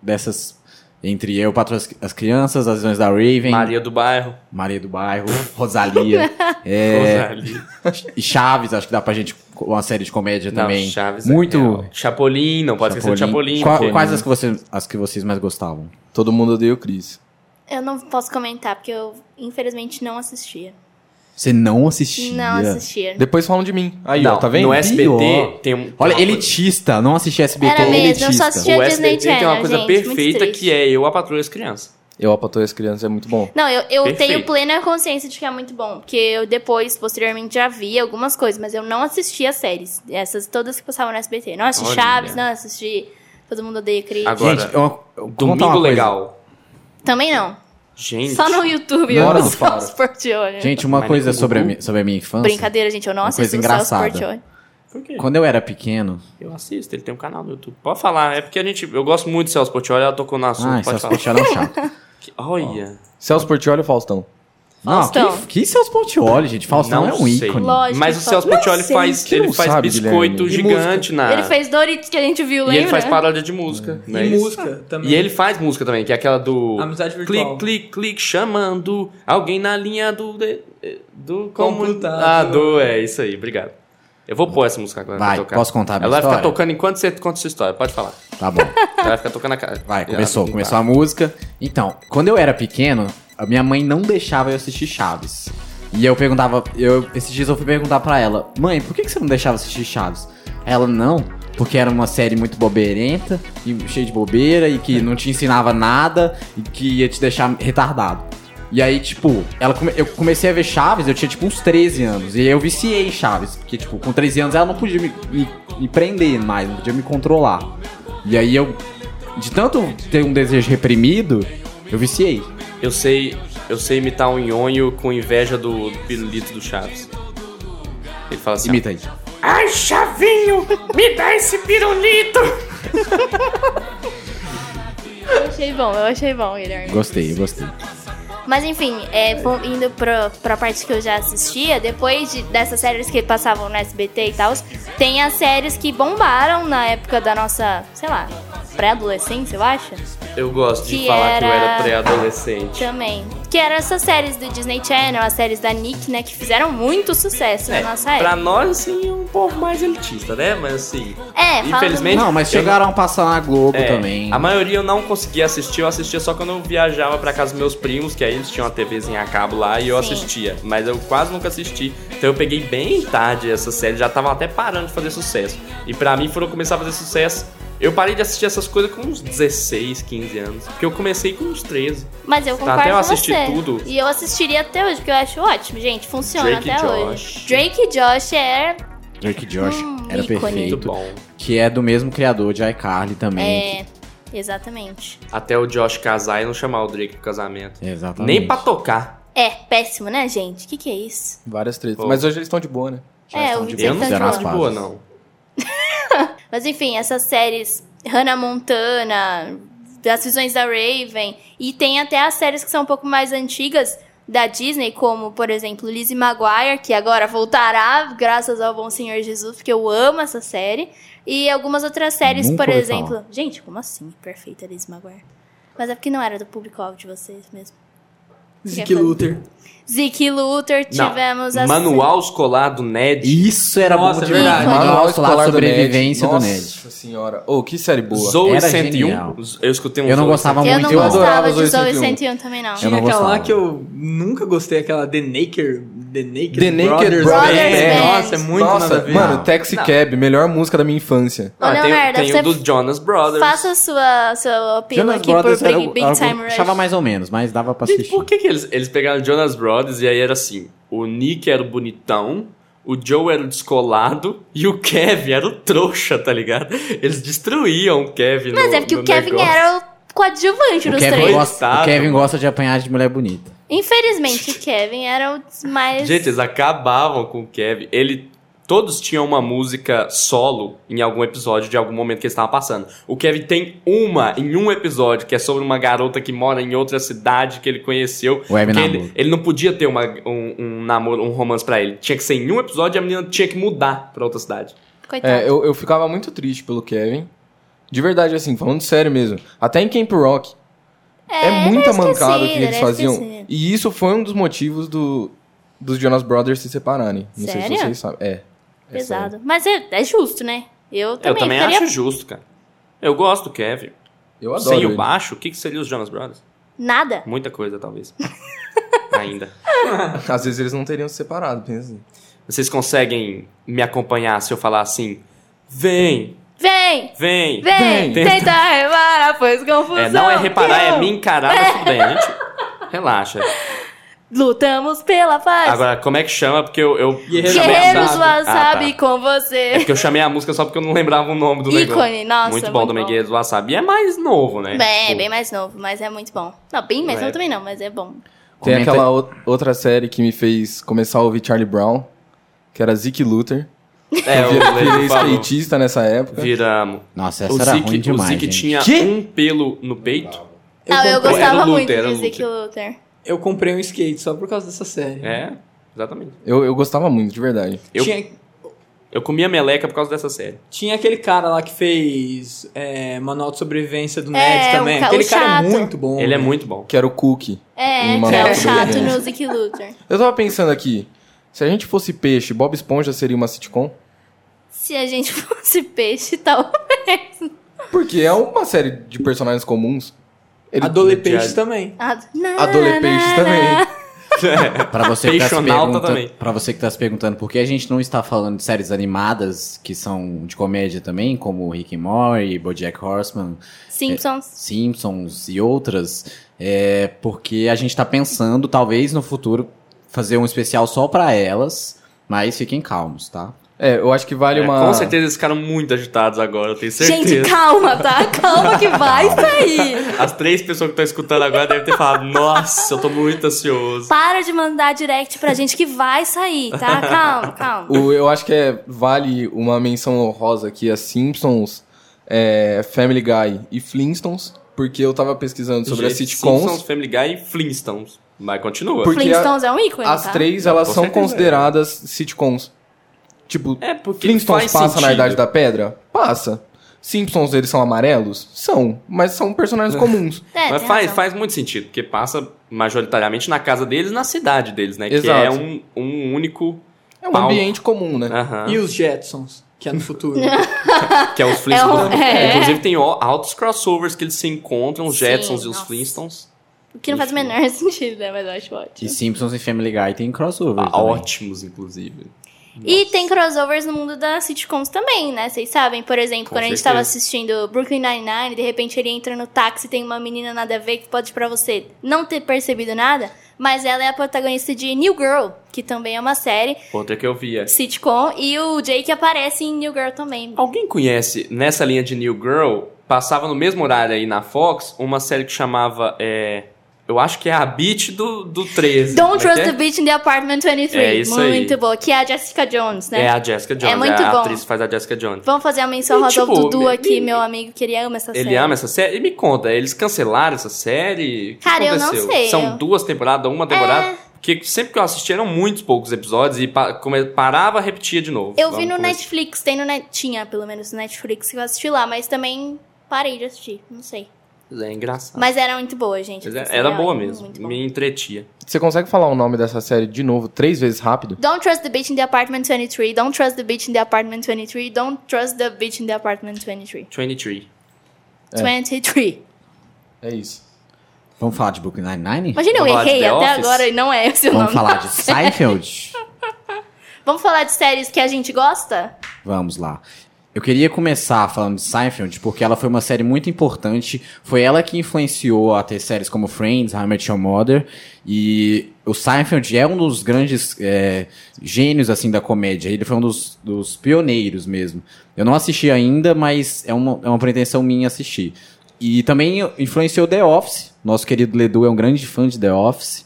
Dessas. Entre Eu, Patrulha e as Crianças, As Visões da Raven. Maria do Bairro. Maria do Bairro, Rosalia. é, Rosalie. e Chaves, acho que dá pra gente uma série de comédia Não, também. Chaves é muito. real. Chapolin, não pode esquecer de Chapolin. Qua- porque- quais as que, você, as que vocês mais gostavam? Todo mundo odeia o Chris. Eu não posso comentar, porque eu, infelizmente, não assistia. Você não assistia? Não assistia. Depois falam de mim. Aí, Não, ó, tá vendo? no SBT Pior. tem um. Olha, elitista, não assistia SBT. Era mesmo, eu elitista. só assistia O Disney SBT tem uma Channel, coisa gente, perfeita que é eu, a patrulha as crianças. Eu, a Patroa e as Crianças, é muito bom. Não, eu, eu tenho plena consciência de que é muito bom. Porque eu depois, posteriormente, já vi algumas coisas, mas eu não assisti as séries. Essas todas que passavam no SBT. Não assisti Olha. Chaves, não assisti Todo Mundo Odeia Chris. Agora, Gente, eu- eu- Domingo uma coisa. Legal. Também não. Gente. Só no YouTube eu faro. os Portiolli. Gente, uma Mas coisa sobre a, mi- sobre a minha infância. Brincadeira, gente, eu não assisto coisa o Celso engraçada. Por quê? Quando eu era pequeno. Eu assisto, ele tem um canal no YouTube. Pode falar, é porque a gente. Eu gosto muito de Celso Portiolli, ela tocou no assunto. Ah, pode Celso falar. Portiolli é um chato. Olha. Celso Portiolli ou Faustão? Não, Faustão. que, que Celso Portiolli, gente? Faustão Não é um sei. ícone. Lógico Mas o que Celso fala. Portiolli Não sei. faz, ele não faz sabe, biscoito Guilherme? E gigante na. Ele fez Doritos que a gente viu, E lembra? ele faz paródia de música. não é E isso? música também. E ele faz música também, que é aquela do. Amizade virtual. Clique, clique, clique, chamando alguém na linha do. de- do Computador. Ah, do. É, isso aí, obrigado. Eu vou pôr essa música agora. Vai, pra tocar. posso contar a minha Ela vai ficar história? tocando enquanto você conta sua história, pode falar. Tá bom. Ela vai ficar tocando a cara. Vai, começou, começou a música. Então, quando eu era pequeno, a minha mãe não deixava eu assistir Chaves. E eu perguntava, eu, esses dias eu fui perguntar pra ela, mãe, por que, que você não deixava assistir Chaves? Ela, não, porque era uma série muito bobeirenta, e cheia de bobeira, e que não te ensinava nada, e que ia te deixar retardado. E aí, tipo, ela come- eu comecei a ver Chaves, eu tinha tipo uns 13 anos. E aí eu viciei Chaves. Porque, tipo, com 13 anos ela não podia me, me- me prender mais, não podia me controlar. E aí eu, de tanto ter um desejo reprimido, eu viciei. Eu sei, eu sei imitar um nhonho com inveja do, do pirulito do Chaves. Ele fala assim: Imita aí. Ai, Chavinho, me dá esse pirulito. Eu achei bom, eu achei bom, Guilherme. Gostei, gostei. Mas enfim, é, indo pra, pra parte que eu já assistia, depois de- dessas séries que passavam no SBT e tal, tem as séries que bombaram na época da nossa, sei lá, pré-adolescência, eu acho. Eu gosto de Que falar que eu era- era pré-adolescente. Também. Que eram essas séries do Disney Channel, as séries da Nick, né, que fizeram muito sucesso na nossa época. Pra nós, assim, um pouco mais elitista, né? Mas assim. É, infelizmente. Não, mas eu- chegaram a passar na Globo É, também. A maioria eu não conseguia assistir, eu assistia só quando eu viajava pra casa dos meus primos, que aí eles tinham uma TVzinha a cabo lá e eu Sim. assistia. Mas eu quase nunca assisti. Então eu peguei bem tarde essa série, já estavam até parando de fazer sucesso. E pra mim foram começar a fazer sucesso. Eu parei de assistir essas coisas com uns 16, 15 anos. Porque eu comecei com uns 13. Mas eu Tá, concordo até eu com assistir você. tudo. E eu assistiria até hoje, porque eu acho ótimo, gente. Funciona Drake e até Josh. hoje. Drake e Josh é. Drake e Josh Hum, era ícone. perfeito. Muito bom. Que é do mesmo criador de iCarly também. É. Exatamente. Até o Josh casar e não chamar o Drake pro casamento. Exatamente. Nem pra tocar. É, péssimo, né, gente? O que, que é isso? Várias tretas. Pô. Mas hoje eles estão de boa, né? é, eu vi Eu não que fico tá de de boa, boa. não. Mas enfim, essas séries Hannah Montana, das visões da Raven, e tem até as séries que são um pouco mais antigas da Disney, como, por exemplo, Lizzie McGuire, que agora voltará, graças ao bom Senhor Jesus, porque eu amo essa série. E algumas outras séries, Nunca por exemplo. falar. Gente, como assim? Perfeita Lizzie McGuire. Mas é porque não era do público-alvo de vocês mesmo. Zeke Luther. Zeke Luther, Não. tivemos a Manual escolar do Ned. Isso era Nossa, bom é demais. verdade. Manual escolar de sobrevivência do Nossa Ned. senhora. Ô, que série boa. Zoe Era 101. genial. Eu escutei um Eu não gostava 101. Eu não muito, eu gostava adorava de Zoe Zoe 101. 101 também, não. Eu Tinha não aquela lá gostava. que eu nunca gostei, aquela The Naked, The Naked, The Naked Brothers, Brothers Band. Band. Nossa, é muito Nossa, nada a ver. mano, Taxi Cab, melhor música da minha infância. Ô, Ah, tem, Leonardo, tem o dos Jonas Brothers. Faça sua, seu apelo Jonas aqui por Brothers era, Big, Big Time eu Rush. achava mais ou menos, mas dava pra Gente, assistir. por que, que eles, eles pegaram Jonas Brothers e aí era assim: o Nick era o bonitão, o Joe era o descolado e o Kevin era o trouxa, tá ligado? Eles destruíam o Kevin Mas no, é porque no o Kevin negócio. era o coadjuvante O dos Kevin, três. gosta, o Kevin gosta de apanhar de mulher bonita. Infelizmente, o Kevin era o mais... Gente, eles acabavam com o Kevin. Ele. Todos tinham uma música solo em algum episódio de algum momento que eles estavam passando. O Kevin tem uma em um episódio que é sobre uma garota que mora em outra cidade que ele conheceu. Web que ele, ele não podia ter uma, um, um namoro, um romance pra ele. Tinha que ser em um episódio e a menina tinha que mudar pra outra cidade. Coitado. É, eu, eu ficava muito triste pelo Kevin. De verdade, assim, falando sério mesmo. Até em Camp Rock. É, muita é mancada esquecido, que eles ele é faziam. esquecido. E isso foi um dos motivos do, dos Jonas Brothers se separarem. Não sei Sério? se vocês sabem. É. pesado. Mas é, é justo, né? Eu também, eu também ficaria- acho justo, cara. Eu gosto do Kevin. Eu adoro Sem ele. o baixo, o que, que seria os Jonas Brothers? Nada. Muita coisa, talvez. Ainda. Às vezes eles não teriam se separado, pensa assim. Vocês conseguem me acompanhar se eu falar assim? Vem, Vem! vem, Vem! Tenta reparar, pois confusão. É, não é reparar, é Eu- me encarar, mas tudo bem, gente. Relaxa. Lutamos pela paz. Agora, como é que chama? Porque eu, eu Guerreiros. Wasabi Ah, tá. com você. É porque eu chamei a música só porque eu não lembrava o nome do Ícone, negócio. nossa, Muito bom muito também, bom. Guerreiros Wasabi. E é mais novo, né? Bem, Tipo, bem mais novo, mas é muito bom. Não, bem mais É. novo também não, mas é bom. Tem Comenta- aquela outra série que me fez começar a ouvir Charlie Brown, que era Zeke Luther. É, eu o virei, virei skatista nessa época. Viramos. Nossa, o essa era Zeke, ruim demais, O Zeke gente. tinha Que? um pelo no peito. Não, eu gostava era o muito Luther, era de o Zeke Luther. Eu comprei um skate só por causa dessa série. É, exatamente. Eu, eu gostava muito, de verdade. Eu, Tinha, eu comia meleca por causa dessa série. tinha aquele cara lá que fez é, Manual de Sobrevivência do É, Ned o também. ca- Aquele o cara é chato. muito bom. Ele é velho. muito bom. Que era o Cookie. É, que é o chato no Zeke Luther. Eu tava pensando aqui, se a gente fosse peixe, Bob Esponja seria uma sitcom? Se a gente fosse peixe, talvez. Porque é uma série de personagens comuns. Ele- Adolepeixes também. Ad- Adolepeixes também. Pra você, que tá se Peixonauta pergunta- também. pra você que tá se perguntando por que a gente não está falando de séries animadas que são de comédia também, como Rick and Morty, BoJack Horseman, Simpsons. Simpsons e outras, é porque a gente tá pensando, talvez no futuro, fazer um especial só pra elas, mas fiquem calmos, tá? É, eu acho que vale É, uma. Com certeza eles ficaram muito agitados agora, eu tenho certeza. Gente, calma, tá? Calma que vai sair. As três pessoas que estão escutando agora devem ter falado: Nossa, eu tô muito ansioso. Para de mandar direct pra gente que vai sair, tá? Calma, calma. O, eu acho que é, vale uma menção honrosa aqui a Simpsons, é, Family Guy e Flintstones, porque eu tava pesquisando sobre as Gente, sitcoms. Simpsons, Family Guy e Flintstones. Mas continua. Porque Flintstones a- é um ícone, As tá? três, elas Com são certeza é. consideradas sitcoms. Tipo, É, porque Flintstones faz passa na sentido. Idade da Pedra? Passa. Simpsons, eles são amarelos? São. Mas são personagens comuns. É, Mas faz, razão. faz muito sentido, porque passa majoritariamente na casa deles, na cidade deles, né? Que Exato. é um, um único. É um palco. ambiente comum, né? Aham. E os Jetsons, que é no futuro. Que é os Flintstones. É um- é. Inclusive tem altos crossovers que eles se encontram, os Sim, Jetsons e os nossa. Flintstones. O que não faz o menor sentido, né? Mas eu acho ótimo. E Simpsons e Family Guy tem crossover Ah, também. ótimos, inclusive. E tem crossovers no mundo das sitcoms também, né? Vocês sabem, por exemplo, Com quando a gente certeza. tava assistindo Brooklyn Nine-Nine, de repente ele entra no táxi e tem uma menina nada a ver que pode pra você não ter percebido nada, mas ela é a protagonista de New Girl, que também é uma série Outra que eu via. sitcom, e o Jake aparece em New Girl também. Alguém conhece, nessa linha de New Girl, passava no mesmo horário aí na Fox, uma série que chamava. É, eu acho que é a Beat do, do 13. Don't é Trust é? the Bitch in the Apartment 23. É isso aí. muito boa. Que é a Jessica Jones, né? É a Jessica Jones, É muito a bom. atriz faz a Jessica Jones. Vamos fazer a menção rosa ao tipo, Dudu me- aqui, me- meu amigo, que ele ama essa Ele série. ama essa série? E me conta, eles cancelaram essa série? Que Cara, eu não aconteceu? sei, São eu- duas temporadas, uma temporada? É. Porque sempre que eu assisti eram muitos poucos episódios e pa- parava, repetia de novo. Eu vi no. Netflix, tem no Net... Tinha, pelo menos, no Netflix que eu assisti lá, mas também parei de assistir, não sei. É engraçado. Mas era muito boa, gente. Era série boa mesmo, me entretia. Você consegue falar o nome dessa série de novo três vezes rápido? Don't trust the bitch in the apartment 23. Don't trust the bitch in the apartment 23. Don't trust the bitch in the apartment 23. 23. É. 23. É isso. Vamos falar de Brooklyn Nine-Nine? Imagina, eu Vamos de errei até Office? agora e não é esse o Vamos nome. falar de Seinfeld? Vamos falar de séries que a gente gosta? Vamos lá. Eu queria começar falando de Seinfeld, porque ela foi uma série muito importante. Foi ela que influenciou a ter séries como Friends, How I Met Your Mother. E o Seinfeld é um dos grandes é, gênios, assim, da comédia. Ele foi um dos, dos pioneiros mesmo. Eu não assisti ainda, mas é uma, é uma pretensão minha assistir. E também influenciou The Office. Nosso querido Ledu é um grande fã de The Office.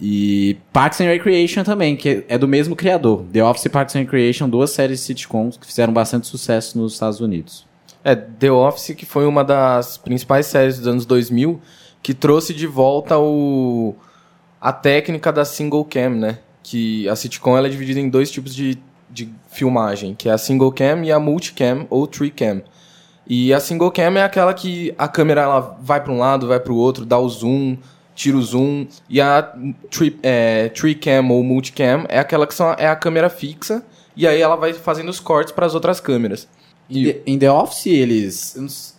E Parks and Recreation também, que é do mesmo criador. The Office e Parks and Recreation, duas séries sitcoms que fizeram bastante sucesso nos Estados Unidos. É, The Office, que foi uma das principais séries dos anos 2000, que trouxe de volta o, a técnica da single cam, né? Que a sitcom ela é dividida em dois tipos de, de filmagem, que é a single cam e a multicam ou tricam. E a single cam é aquela que a câmera ela vai para um lado, vai para o outro, dá o zoom, tira o zoom. E a tri, é, tricam ou multicam é aquela que são, é a câmera fixa e aí ela vai fazendo os cortes para as outras câmeras. The, em The Office, eles.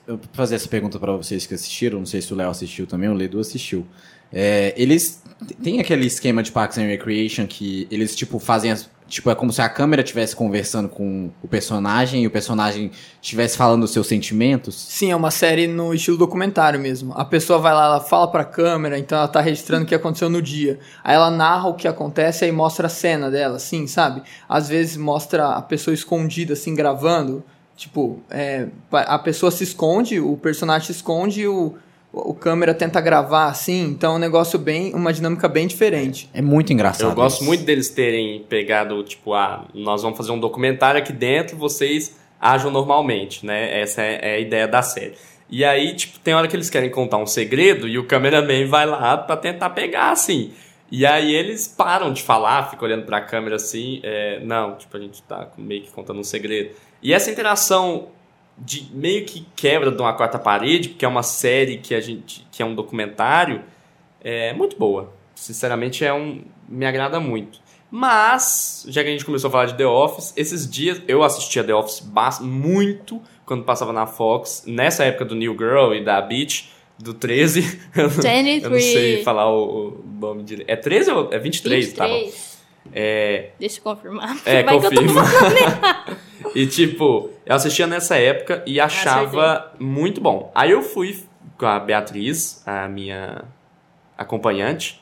Eu, vou fazer essa pergunta pra vocês que assistiram. Não sei se o Léo assistiu também, o Ledu assistiu. É, eles. Tem aquele esquema de Parks and Recreation que eles, tipo, fazem as. Tipo, é como se a câmera estivesse conversando com o personagem e o personagem estivesse falando os seus sentimentos. Sim, é uma série no estilo documentário mesmo. A pessoa vai lá, ela fala pra câmera, então ela tá registrando o que aconteceu no dia. Aí ela narra o que acontece e mostra a cena dela, assim, sabe? Às vezes mostra a pessoa escondida, assim, gravando. Tipo, é, a pessoa se esconde, o personagem se esconde e o, o câmera tenta gravar, assim. Então é um negócio bem, uma dinâmica bem diferente. É muito engraçado. Eu gosto isso. muito deles terem pegado, tipo, ah, nós vamos fazer um documentário aqui dentro, vocês ajam normalmente, né? Essa é, é a ideia da série. E aí, tipo, tem hora que eles querem contar um segredo e o cameraman vai lá pra tentar pegar, assim. E aí eles param de falar, ficam olhando pra câmera assim, é, não, tipo, a gente tá meio que contando um segredo. E essa interação de meio que quebra de uma quarta parede, porque é uma série que a gente que é um documentário, é muito boa. Sinceramente, é um me agrada muito. Mas, já que a gente começou a falar de The Office, esses dias eu assistia The Office muito quando passava na Fox, nessa época do New Girl e da Beach, do 13. Eu não- Eu não 23. sei falar o, o nome direito. É 13 ou é 23? Tá bom. 23. É, Deixa eu confirmar. é, Vai que eu tô confirma. e tipo, eu assistia nessa época e achava muito bom. Aí eu fui com a Beatriz, a minha acompanhante.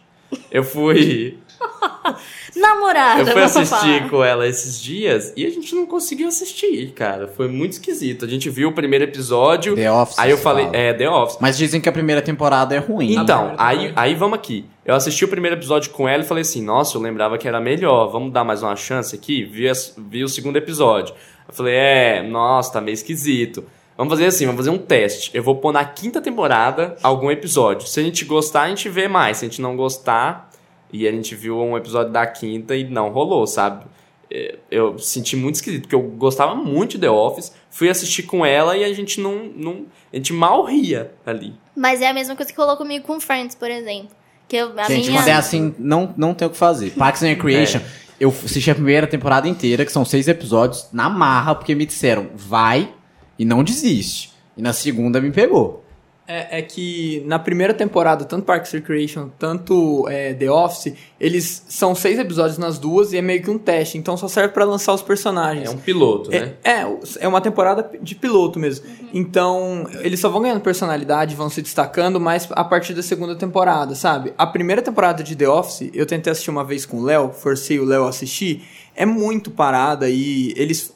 Eu fui, Namorada, eu fui assistir com ela esses dias e a gente não conseguiu assistir, cara. Foi muito esquisito. A gente viu o primeiro episódio. The Office. Aí eu falei, fala. é, The Office. Mas dizem que a primeira temporada é ruim. Então, aí, aí vamos aqui. Eu assisti o primeiro episódio com ela e falei assim, nossa, eu lembrava que era melhor, vamos dar mais uma chance aqui? Vi, vi o segundo episódio. Eu falei, é, nossa, tá meio esquisito. Vamos fazer assim, vamos fazer um teste. Eu vou pôr na quinta temporada algum episódio. Se a gente gostar, a gente vê mais. Se a gente não gostar, e a gente viu um episódio da quinta e não rolou, sabe? É, Eu senti muito esquisito, porque eu gostava muito de The Office. Fui assistir com ela e a gente não. não a gente mal ria ali. Mas é a mesma coisa que rolou comigo com Friends, por exemplo. Que eu, a Gente, minha... quando é assim, não, não tem o que fazer. Parks and Recreation, eu assisti a primeira temporada inteira, que são seis episódios, na marra, porque me disseram, vai e não desiste. E na segunda me pegou. É, é que na primeira temporada, tanto Parks and Recreation, tanto é, The Office, eles são seis episódios nas duas e é meio que um teste, então só serve pra lançar os personagens. É um piloto, É, né? é, é uma temporada de piloto mesmo. Então, eles só vão ganhando personalidade, vão se destacando mais a partir da segunda temporada, sabe? A primeira temporada de The Office, eu tentei assistir uma vez com o Léo, forcei o Léo a assistir, é muito parada e eles.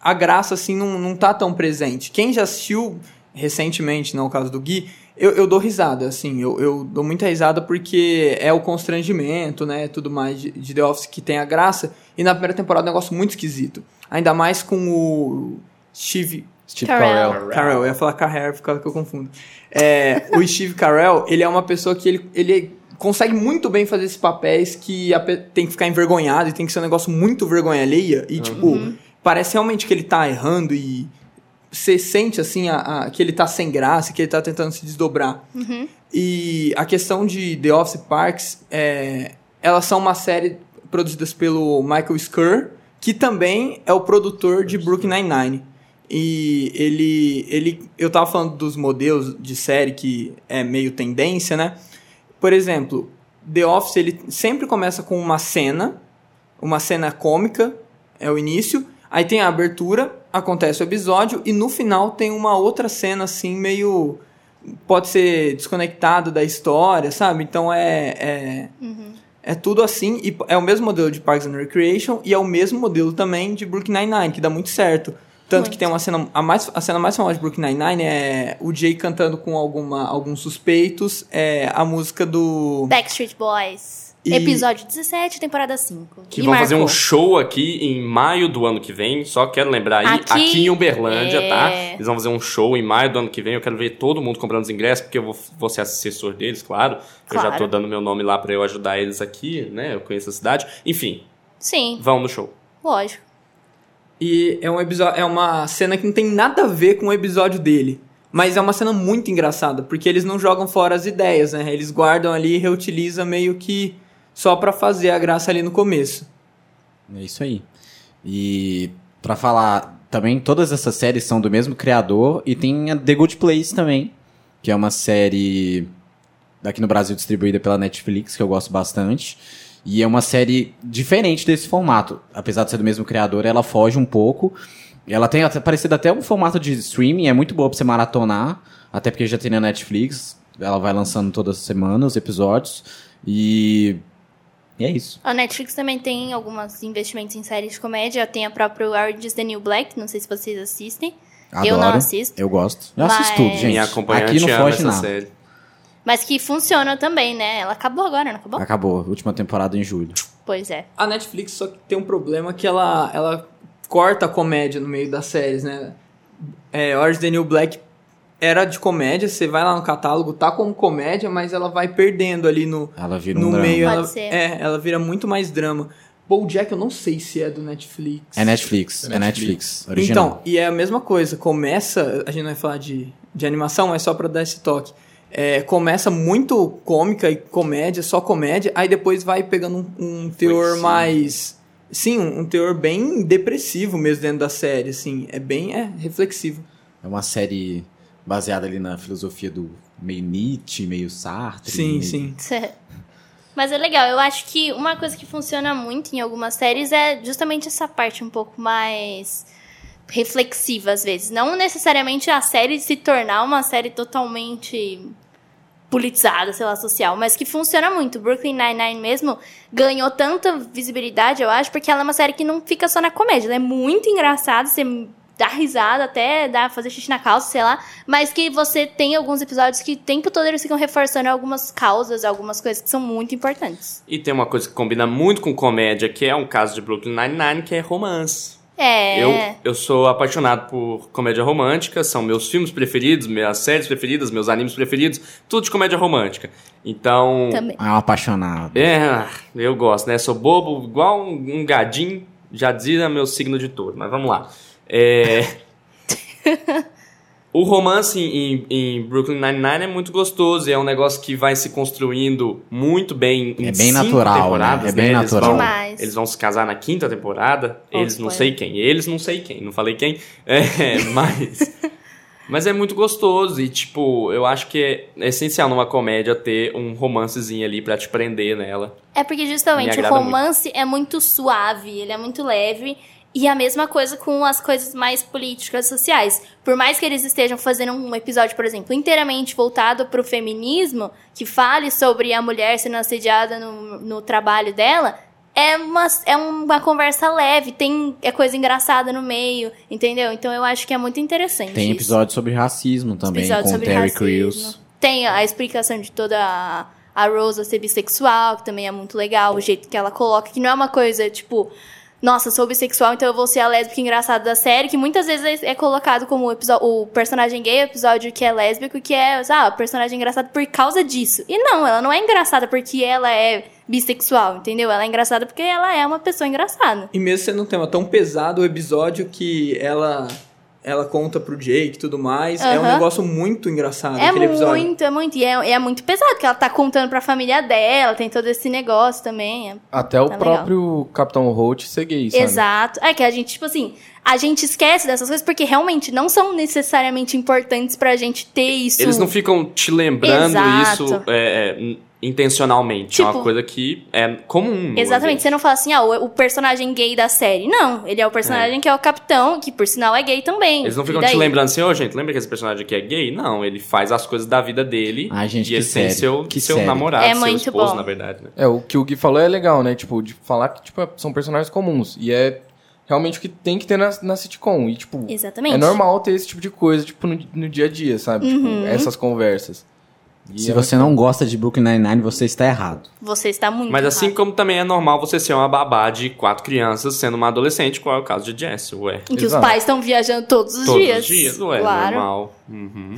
A graça, assim, não, não tá tão presente. Quem já assistiu recentemente, não é o caso do Gui, eu, eu dou risada, assim, eu, eu dou muita risada porque é o constrangimento, né, tudo mais de, de The Office que tem a graça. E na primeira temporada é um negócio muito esquisito. Ainda mais com o Steve... Steve Carell. Carell. Carell, eu ia falar Carell, por causa que eu confundo. É, o Steve Carell, ele é uma pessoa que ele, ele consegue muito bem fazer esses papéis que tem que ficar envergonhado e tem que ser um negócio muito vergonha alheia. E, tipo, parece realmente que ele tá errando e você sente, assim, a, a- que ele tá sem graça, que ele tá tentando se desdobrar. Uhum. E a questão de The Office Parks, é, elas são uma série produzidas pelo Michael Schur, que também é o produtor de Brooklyn Nine-Nine. E ele, ele, eu tava falando dos modelos de série que é meio tendência, né? Por exemplo, The Office, ele sempre começa com uma cena, uma cena cômica, é o início, aí tem a abertura, acontece o episódio, e no final tem uma outra cena, assim, meio... Pode ser desconectado da história, sabe? Então é... é é tudo assim, e é o mesmo modelo de Parks and Recreation e é o mesmo modelo também de Brooklyn Nine-Nine, que dá muito certo. Tanto que tem uma cena, a, mais, a cena mais famosa de Brooklyn Nine-Nine é o Jay cantando com alguma, alguns suspeitos, é a música do... Backstreet Boys. E- Episódio 17, temporada 5. Que E vão fazer um marcou. show aqui em maio do ano que vem. Só quero lembrar aí, Aqui- aqui, em Uberlândia, é. tá? Eles vão fazer um show em maio do ano que vem. Eu quero ver todo mundo comprando os ingressos, porque eu vou, vou ser assessor deles, claro. Eu já Claro. tô dando meu nome lá pra eu ajudar eles aqui, né? Eu conheço a cidade. Enfim, Sim, vão no show. lógico. E é, um episódio, é uma cena que não tem nada a ver com o episódio dele. Mas é uma cena muito engraçada, porque eles não jogam fora as ideias, né? Eles guardam ali e reutilizam meio que só pra fazer a graça ali no começo. É isso aí. E pra falar, também todas essas séries são do mesmo criador e tem a The Good Place também, que é uma série daqui no Brasil distribuída pela Netflix, que eu gosto bastante. E é uma série diferente desse formato. Apesar de ser do mesmo criador, ela foge um pouco. Ela tem até, parecido até um formato de streaming, é muito boa pra você maratonar, até porque já tem na Netflix. Ela vai lançando toda semana os episódios. E e é isso. A Netflix também tem alguns investimentos em séries de comédia. Tem a própria Orange is the New Black, não sei se vocês assistem. Adoro. Eu não assisto. Eu gosto. Eu Mas- assisto tudo, gente. Minha acompanhante Aqui não foge nada. série. Mas que funciona também, né? Ela acabou agora, não acabou? Acabou. Última temporada em julho. Pois é. A Netflix só que tem um problema que ela, ela corta a comédia no meio das séries, né? É, Orange the New Black era de comédia, você vai lá no catálogo, tá como comédia, mas ela vai perdendo ali no, Ela vira um no drama. meio. Pode Ela, ser. é, ela vira muito mais drama. BoJack eu não sei se é do Netflix. É Netflix. É Netflix. Original. Então, e é a mesma coisa. Começa, a gente não vai falar de, de animação, mas só pra dar esse toque. É, começa muito cômica e comédia, só comédia, aí depois vai pegando um, um teor mais. Sim, um, um teor bem depressivo mesmo dentro da série, assim. É bem é, reflexivo. É uma série baseada ali na filosofia do meio Nietzsche, meio Sartre. Sim, meio- sim. Mas é legal, eu acho que uma coisa que funciona muito em algumas séries é justamente essa parte um pouco mais reflexiva às vezes. Não necessariamente a série se tornar uma série totalmente politizada, sei lá, social, mas que funciona muito. Brooklyn Nine-Nine mesmo ganhou tanta visibilidade, eu acho, porque ela é uma série que não fica só na comédia. Ela é muito engraçada, você dá risada até dá fazer xixi na calça, sei lá, mas que você tem alguns episódios que o tempo todo eles ficam reforçando algumas causas, algumas coisas que são muito importantes. E tem uma coisa que combina muito com comédia, que é um caso de Brooklyn Nine-Nine, que é romance. É. Eu, eu sou apaixonado por comédia romântica, são meus filmes preferidos, minhas séries preferidas, meus animes preferidos, tudo de comédia romântica. Então. Também. É um apaixonado. É, eu gosto, né? Sou bobo, igual um, um gadinho, já dizia meu signo de touro, mas vamos lá. É. O romance em, em Brooklyn Nine-Nine é muito gostoso, e é um negócio que vai se construindo muito bem em É bem cinco natural, temporadas, né? É bem Eles natural. vão, Demais. eles vão se casar na quinta temporada, eles não spoiler. sei quem, eles não sei quem, não falei quem, é, mas... Mas é muito gostoso e, tipo, eu acho que é essencial numa comédia ter um romancezinho ali pra te prender nela. É porque Me justamente o romance é muito suave, ele é muito leve. E a mesma coisa com as coisas mais políticas sociais. Por mais que eles estejam fazendo um episódio, por exemplo, inteiramente voltado para o feminismo, que fale sobre a mulher sendo assediada no, no trabalho dela, é uma, é uma conversa leve, tem é coisa engraçada no meio, entendeu? Então eu acho que é muito interessante. Tem isso. episódio sobre racismo também, Episódio com sobre Terry. Crews. Tem a explicação de toda a, a Rosa ser bissexual, que também é muito legal, o jeito que ela coloca, que não é uma coisa tipo, nossa, sou bissexual, então eu vou ser a lésbica engraçada da série, que muitas vezes é, é colocado como o, personagem gay, o episódio que é lésbico, que é, ah, personagem engraçado por causa disso. E não, ela não é engraçada porque ela é bissexual, entendeu? Ela é engraçada porque ela é uma pessoa engraçada. E mesmo sendo um tema tão pesado, o episódio que ela ela conta pro Jake e tudo mais, é um negócio muito engraçado É aquele episódio. muito, é muito. E é, é muito pesado, porque ela tá contando pra família dela, tem todo esse negócio também. é- Até o Tá próprio Capitão Holt ser gay, sabe? Exato. É que a gente, tipo assim, a gente esquece dessas coisas porque realmente não são necessariamente importantes pra gente ter isso. Eles não ficam te lembrando Exato. isso é, é, intencionalmente. é Tipo- uma coisa que é comum. Exatamente, você não fala assim, ah, o, o personagem gay da série. Não, ele é o personagem que é o capitão, que por sinal é gay também. Eles não ficam daí? te lembrando assim, ô gente, lembra que esse personagem aqui é gay? Não, ele faz as coisas da vida dele. Ai, gente, e que ele tem seu, que seu série. namorado, É seu muito esposo, bom. na verdade. Né? É, o que o Gui falou é legal, né? Tipo, de falar que tipo, são personagens comuns. E é realmente o que tem que ter na, na sitcom. E, tipo, Exatamente. é normal ter esse tipo de coisa, tipo, no, no dia a dia, sabe? Uhum. Tipo, essas conversas. E Se é você não gosta de Brooklyn Nine-Nine, você está errado. Você está muito Mas assim errado. como também é normal você ser uma babá de quatro crianças sendo uma adolescente, qual é o caso de Jess, ué. Em que os pais estão viajando todos os Todos dias. os dias, ué, claro. normal. Uhum.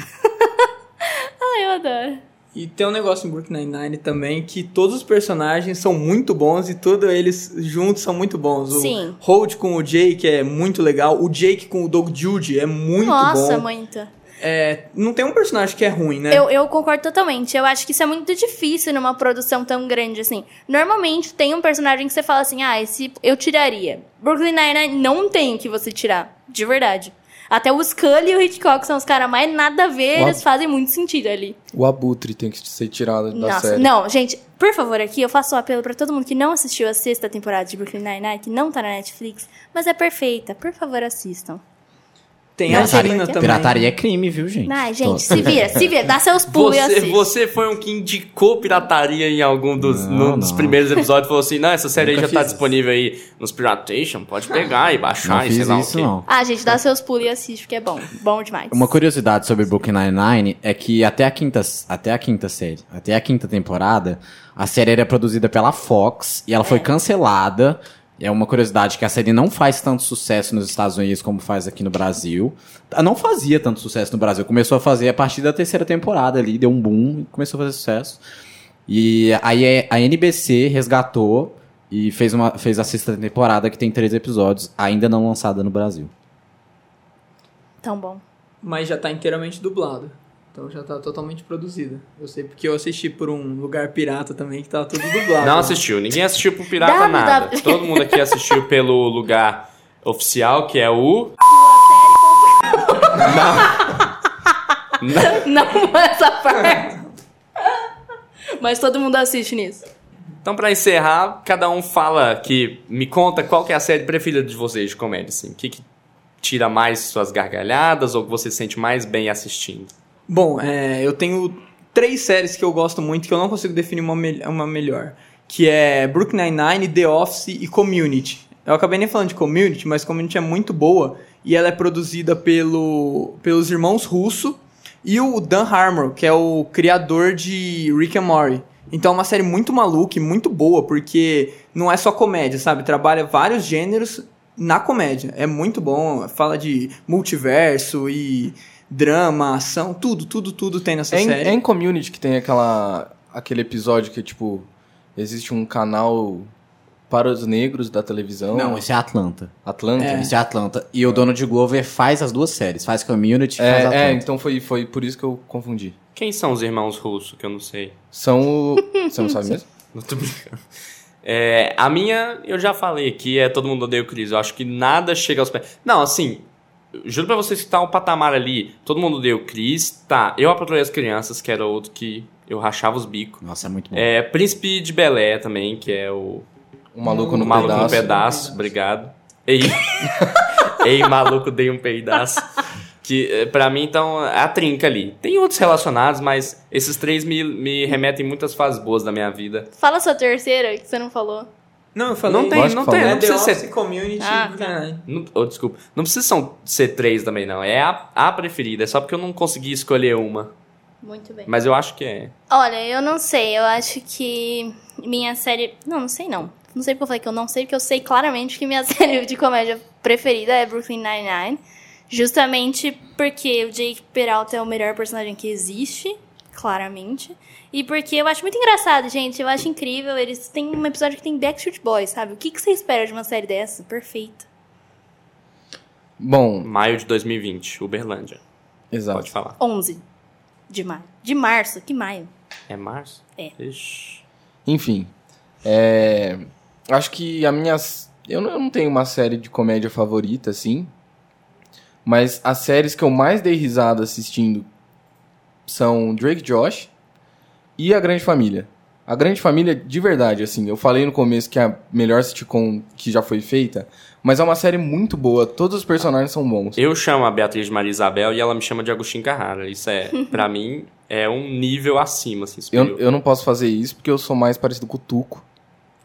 Ai, eu adoro. E tem um negócio em Brooklyn Nine-Nine também que todos os personagens são muito bons e todos eles juntos são muito bons. O Sim. Holt com o Jake é muito legal. O Jake com o Doug Judy é muito Nossa, bom. muito. É, não tem um personagem que é ruim, né? Eu, eu concordo totalmente. Eu acho que isso é muito difícil numa produção tão grande assim. Normalmente tem um personagem que você fala assim, ah, esse eu tiraria. Brooklyn Nine-Nine não tem o que você tirar, de verdade. Até o Scully e o Hitchcock são os caras mais nada a ver, eles fazem muito sentido ali. O Abutre tem que ser tirado da Nossa, série. não, gente, por favor, aqui eu faço um apelo pra todo mundo que não assistiu a sexta temporada de Brooklyn Nine-Nine, que não tá na Netflix, mas é perfeita. Por favor, assistam. Tem Não, a porque- também. Pirataria é crime, viu, gente? Ai, gente, se vira, se vira, dá seus pulos e Você, assiste. você foi um que indicou pirataria em algum dos, Não, num dos não. primeiros episódios e falou assim: não, essa série aí já tá fiz disponível aí nos Piratation, pode pegar e baixar Não e sei lá isso, o quê. não. Ah, gente, dá seus pulos e assiste, porque é bom. Bom demais. Uma curiosidade sobre Brooklyn Nine-Nine é que até a quinta, até a quinta série, até a quinta temporada, a série era produzida pela Fox e ela foi cancelada. É uma curiosidade que a série não faz tanto sucesso nos Estados Unidos como faz aqui no Brasil. Ela Não fazia tanto sucesso no Brasil. Começou a fazer a partir da terceira temporada ali, deu um boom e começou a fazer sucesso. E aí a NBC resgatou e fez, uma, fez a sexta temporada que tem três episódios, ainda não lançada no Brasil. Tão bom. Mas já tá inteiramente dublado. Então já tá totalmente produzida. Eu sei porque eu assisti por um lugar pirata também que tava tudo dublado. Não assistiu, ninguém assistiu pro Pirata W, nada. W. Todo mundo aqui assistiu pelo lugar oficial, que é o. Não essa parte. Mas todo mundo assiste nisso. Então, pra encerrar, cada um fala que. Me conta qual que é a série preferida de vocês de comédia, assim. O que, que tira mais suas gargalhadas ou que você se sente mais bem assistindo? Bom, é, eu tenho três séries que eu gosto muito que eu não consigo definir uma, mel- uma melhor. Que é Brooklyn Nine-Nine, The Office e Community. Eu acabei nem falando de Community, mas Community é muito boa e ela é produzida pelo, pelos irmãos Russo e o Dan Harmon, que é o criador de Rick and Morty. Então é uma série muito maluca e muito boa, porque não é só comédia, sabe? Trabalha vários gêneros na comédia. É muito bom, fala de multiverso e drama, ação, tudo, tudo, tudo tem nessa É em, série. é em Community que tem aquela, aquele episódio que, tipo, existe um canal para os negros da televisão. Não, esse é Atlanta. Atlanta? Esse é Atlanta. E o Donald Glover faz as duas séries. Faz Community e faz É, Atlanta. é, então foi, foi por isso que eu confundi. Quem são os irmãos russos, que eu não sei? São o... Você não sabe mesmo? Não tô brincando. É, a minha, eu já falei aqui, é Todo Mundo Odeia o Chris. Eu acho que nada chega aos pés. Não, assim, juro pra vocês que tá um patamar ali. Todo Mundo Odeia o Chris. Tá, Eu Patrulhei as Crianças, que era outro que eu rachava os bicos. Nossa, é muito bom. É, Príncipe de Belé também, que é o... O Maluco no Maluco Pedaço. no Pedaço, obrigado. Ei, Ei maluco, dei um peidaço. Que eh, pra mim, então, é a trinca ali. Tem outros relacionados, mas esses três me, me remetem muitas fases boas da minha vida. Fala sua terceira, que você não falou. Não, eu falei. Não tem, Lógico não tem, não The precisa ser. Community Ah. Não, oh, desculpa. Não precisa são, ser três também, não. É a, a preferida. É só porque eu não consegui escolher uma. Muito bem. Mas eu acho que é. Olha, eu não sei. Eu acho que minha série. Não, não sei não. Não sei porque eu falei que eu não sei, porque eu sei claramente que minha série de comédia preferida é Brooklyn Nine-Nine. Justamente porque o Jake Peralta é o melhor personagem que existe, claramente. E porque eu acho muito engraçado, gente. Eu acho incrível. Eles têm um episódio que tem Backstreet Boys, sabe? O que, que você espera de uma série dessa? Perfeita. Bom, Maio de 2020, Uberlândia. exato. Pode falar. 11 de maio. De março, que maio? É março? É. Ixi. Enfim, é, acho que a minha... Eu não, eu não tenho uma série de comédia favorita, assim. Mas as séries que eu mais dei risada assistindo são Drake e Josh e A Grande Família. A Grande Família, de verdade, assim, eu falei no começo que é a melhor sitcom que já foi feita, mas é uma série muito boa, todos os personagens são bons. Eu chamo a Beatriz de Maria Isabel e ela me chama de Agostinho Carrara. Isso é, pra mim, é um nível acima, assim. Eu, eu não posso fazer isso porque eu sou mais parecido com o Tuco.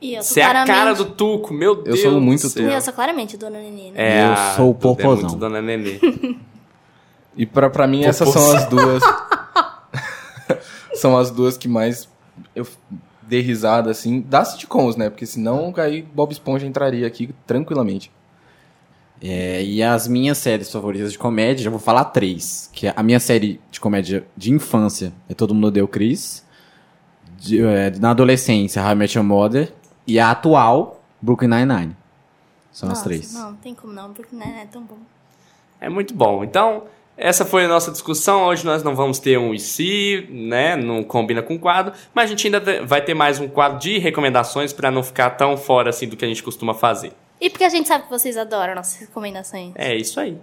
E eu sou Você é a cara do Tuco, meu Deus sou do muito. E eu sou claramente Dona Nenê, né? É, Eu sou o é popozão. muito Dona Nenê. E pra, pra mim essas são as duas. são as duas que mais eu dei risada, assim, das sitcoms, né? Porque senão aí Bob Esponja entraria aqui tranquilamente. É, e as minhas séries favoritas de comédia, já vou falar três. Que é a minha série de comédia de infância é Todo Mundo Odeia o Chris. De- é, na adolescência, How I Met Your Mother. E a atual, Brooklyn Nine-Nine. São as Nossa, três. Não, não tem como não, porque não é tão bom. É muito bom. Então, essa foi a nossa discussão. Hoje nós não vamos ter um e se, né? Não combina com o quadro, mas a gente ainda vai ter mais um quadro de recomendações para não ficar tão fora assim do que a gente costuma fazer. E porque a gente sabe que vocês adoram nossas recomendações. É isso aí.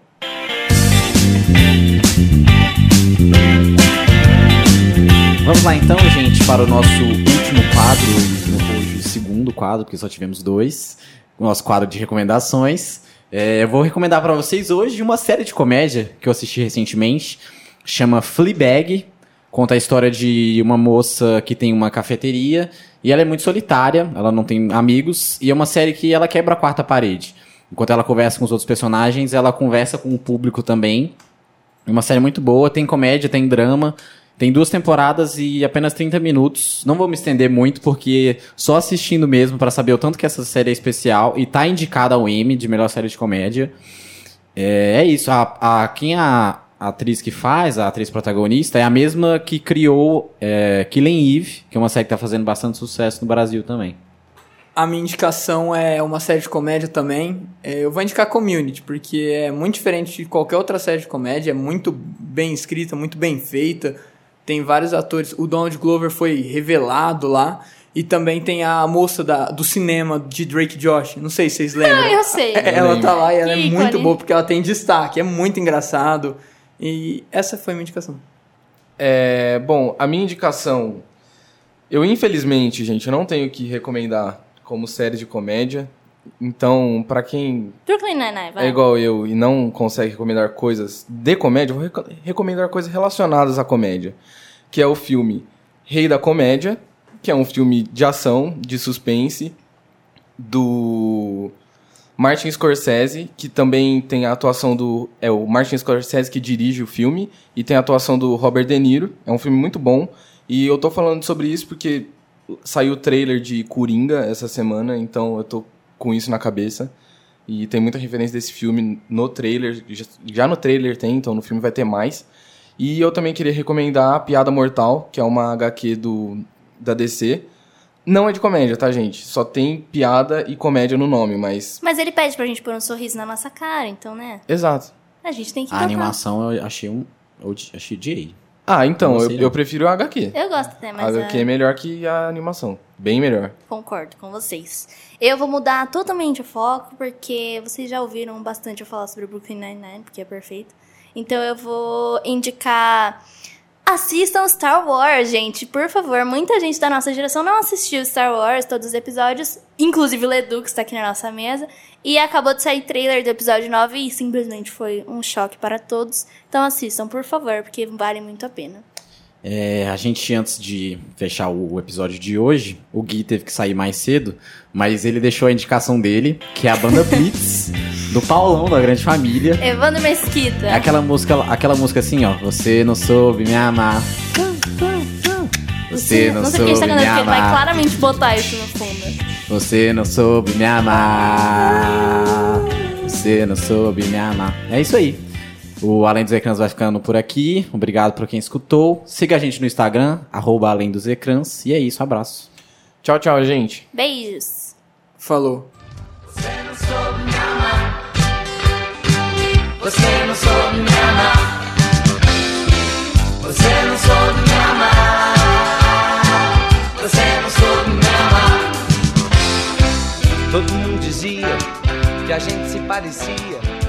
Vamos lá então, gente, para o nosso último quadro, hoje o segundo quadro, porque só tivemos dois. O nosso quadro de recomendações. É, eu vou recomendar para vocês hoje uma série de comédia que eu assisti recentemente. Chama Fleabag. Conta a história de uma moça que tem uma cafeteria e ela é muito solitária, ela não tem amigos, e é uma série que ela quebra a quarta parede. Enquanto ela conversa com os outros personagens, ela conversa com o público também. É uma série muito boa, tem comédia, tem drama. Tem duas temporadas e apenas 30 minutos. Não vou me estender muito, porque só assistindo mesmo para saber o tanto que essa série é especial e tá indicada ao Emmy de melhor série de comédia. É, é isso. A, a, quem a, a atriz que faz, a atriz protagonista, é a mesma que criou é, Killing Eve, que é uma série que tá fazendo bastante sucesso no Brasil também. A minha indicação é uma série de comédia também. É, Eu vou indicar Community, porque é muito diferente de qualquer outra série de comédia. É muito bem escrita, muito bem feita. Tem vários atores. O Donald Glover foi revelado lá. E também tem a moça da, do cinema de Drake Josh. Não sei se vocês lembram. Ah, eu sei. ela tá lá e ela é Que muito ícone. boa, porque ela tem destaque. É muito engraçado. E essa foi a minha indicação. É, bom, a minha indicação. Eu, infelizmente, gente, não tenho que recomendar como série de comédia. Então, pra quem Brooklyn Nine-Nine, vai. é igual eu e não consegue recomendar coisas de comédia, eu vou reco- recomendar coisas relacionadas à comédia. Que é o filme Rei da Comédia, que é um filme de ação, de suspense, do Martin Scorsese, que também tem a atuação do. É o Martin Scorsese que dirige o filme, e tem a atuação do Robert De Niro. É um filme muito bom. E eu tô falando sobre isso porque saiu o trailer de Coringa essa semana, então eu tô com isso na cabeça. E tem muita referência desse filme no trailer. Já, no trailer tem, então no filme vai ter mais. E eu também queria recomendar a Piada Mortal, que é uma HQ do, da DC. Não é de comédia, tá, gente? Só tem piada e comédia no nome, mas. Mas ele pede pra gente pôr um sorriso na nossa cara, então, né? Exato. A gente tem que A tocar. animação eu achei um. Eu achei de Ah, então, eu, eu prefiro a HQ. Eu gosto até, A mas HQ é- é melhor que a animação. Bem melhor. Concordo com vocês. Eu vou mudar totalmente o foco, porque vocês já ouviram bastante eu falar sobre o Brooklyn Nine-Nine, porque é perfeito. Então eu vou indicar... Assistam Star Wars, gente, por favor. Muita gente da nossa geração não assistiu Star Wars, todos os episódios, inclusive o Ledu, que está aqui na nossa mesa. E acabou de sair trailer do episódio 9 e simplesmente foi um choque para todos. Então assistam, por favor, porque vale muito a pena. É, a gente, antes de fechar o, o episódio de hoje, o Gui teve que sair mais cedo, mas ele deixou a indicação dele, que é a banda Blitz, do Paulão, da Grande Família. Evandro Mesquita. É aquela música, aquela música assim, ó. Você não soube me amar. Você não, Não gente soube tá me ele vai amar. claramente botar isso no fundo. Você não soube me amar. Você não soube me amar. É isso aí. O Além dos Ecrãs vai ficando por aqui. Obrigado por quem escutou. Siga a gente no Instagram, arroba Além dos Ecrãs. E é isso, abraço. Tchau, tchau, gente. Beijos. Falou. Você não soube me amar. Você não soube me amar. Você não soube me amar. Você não soube me amar. Todo mundo dizia que a gente se parecia.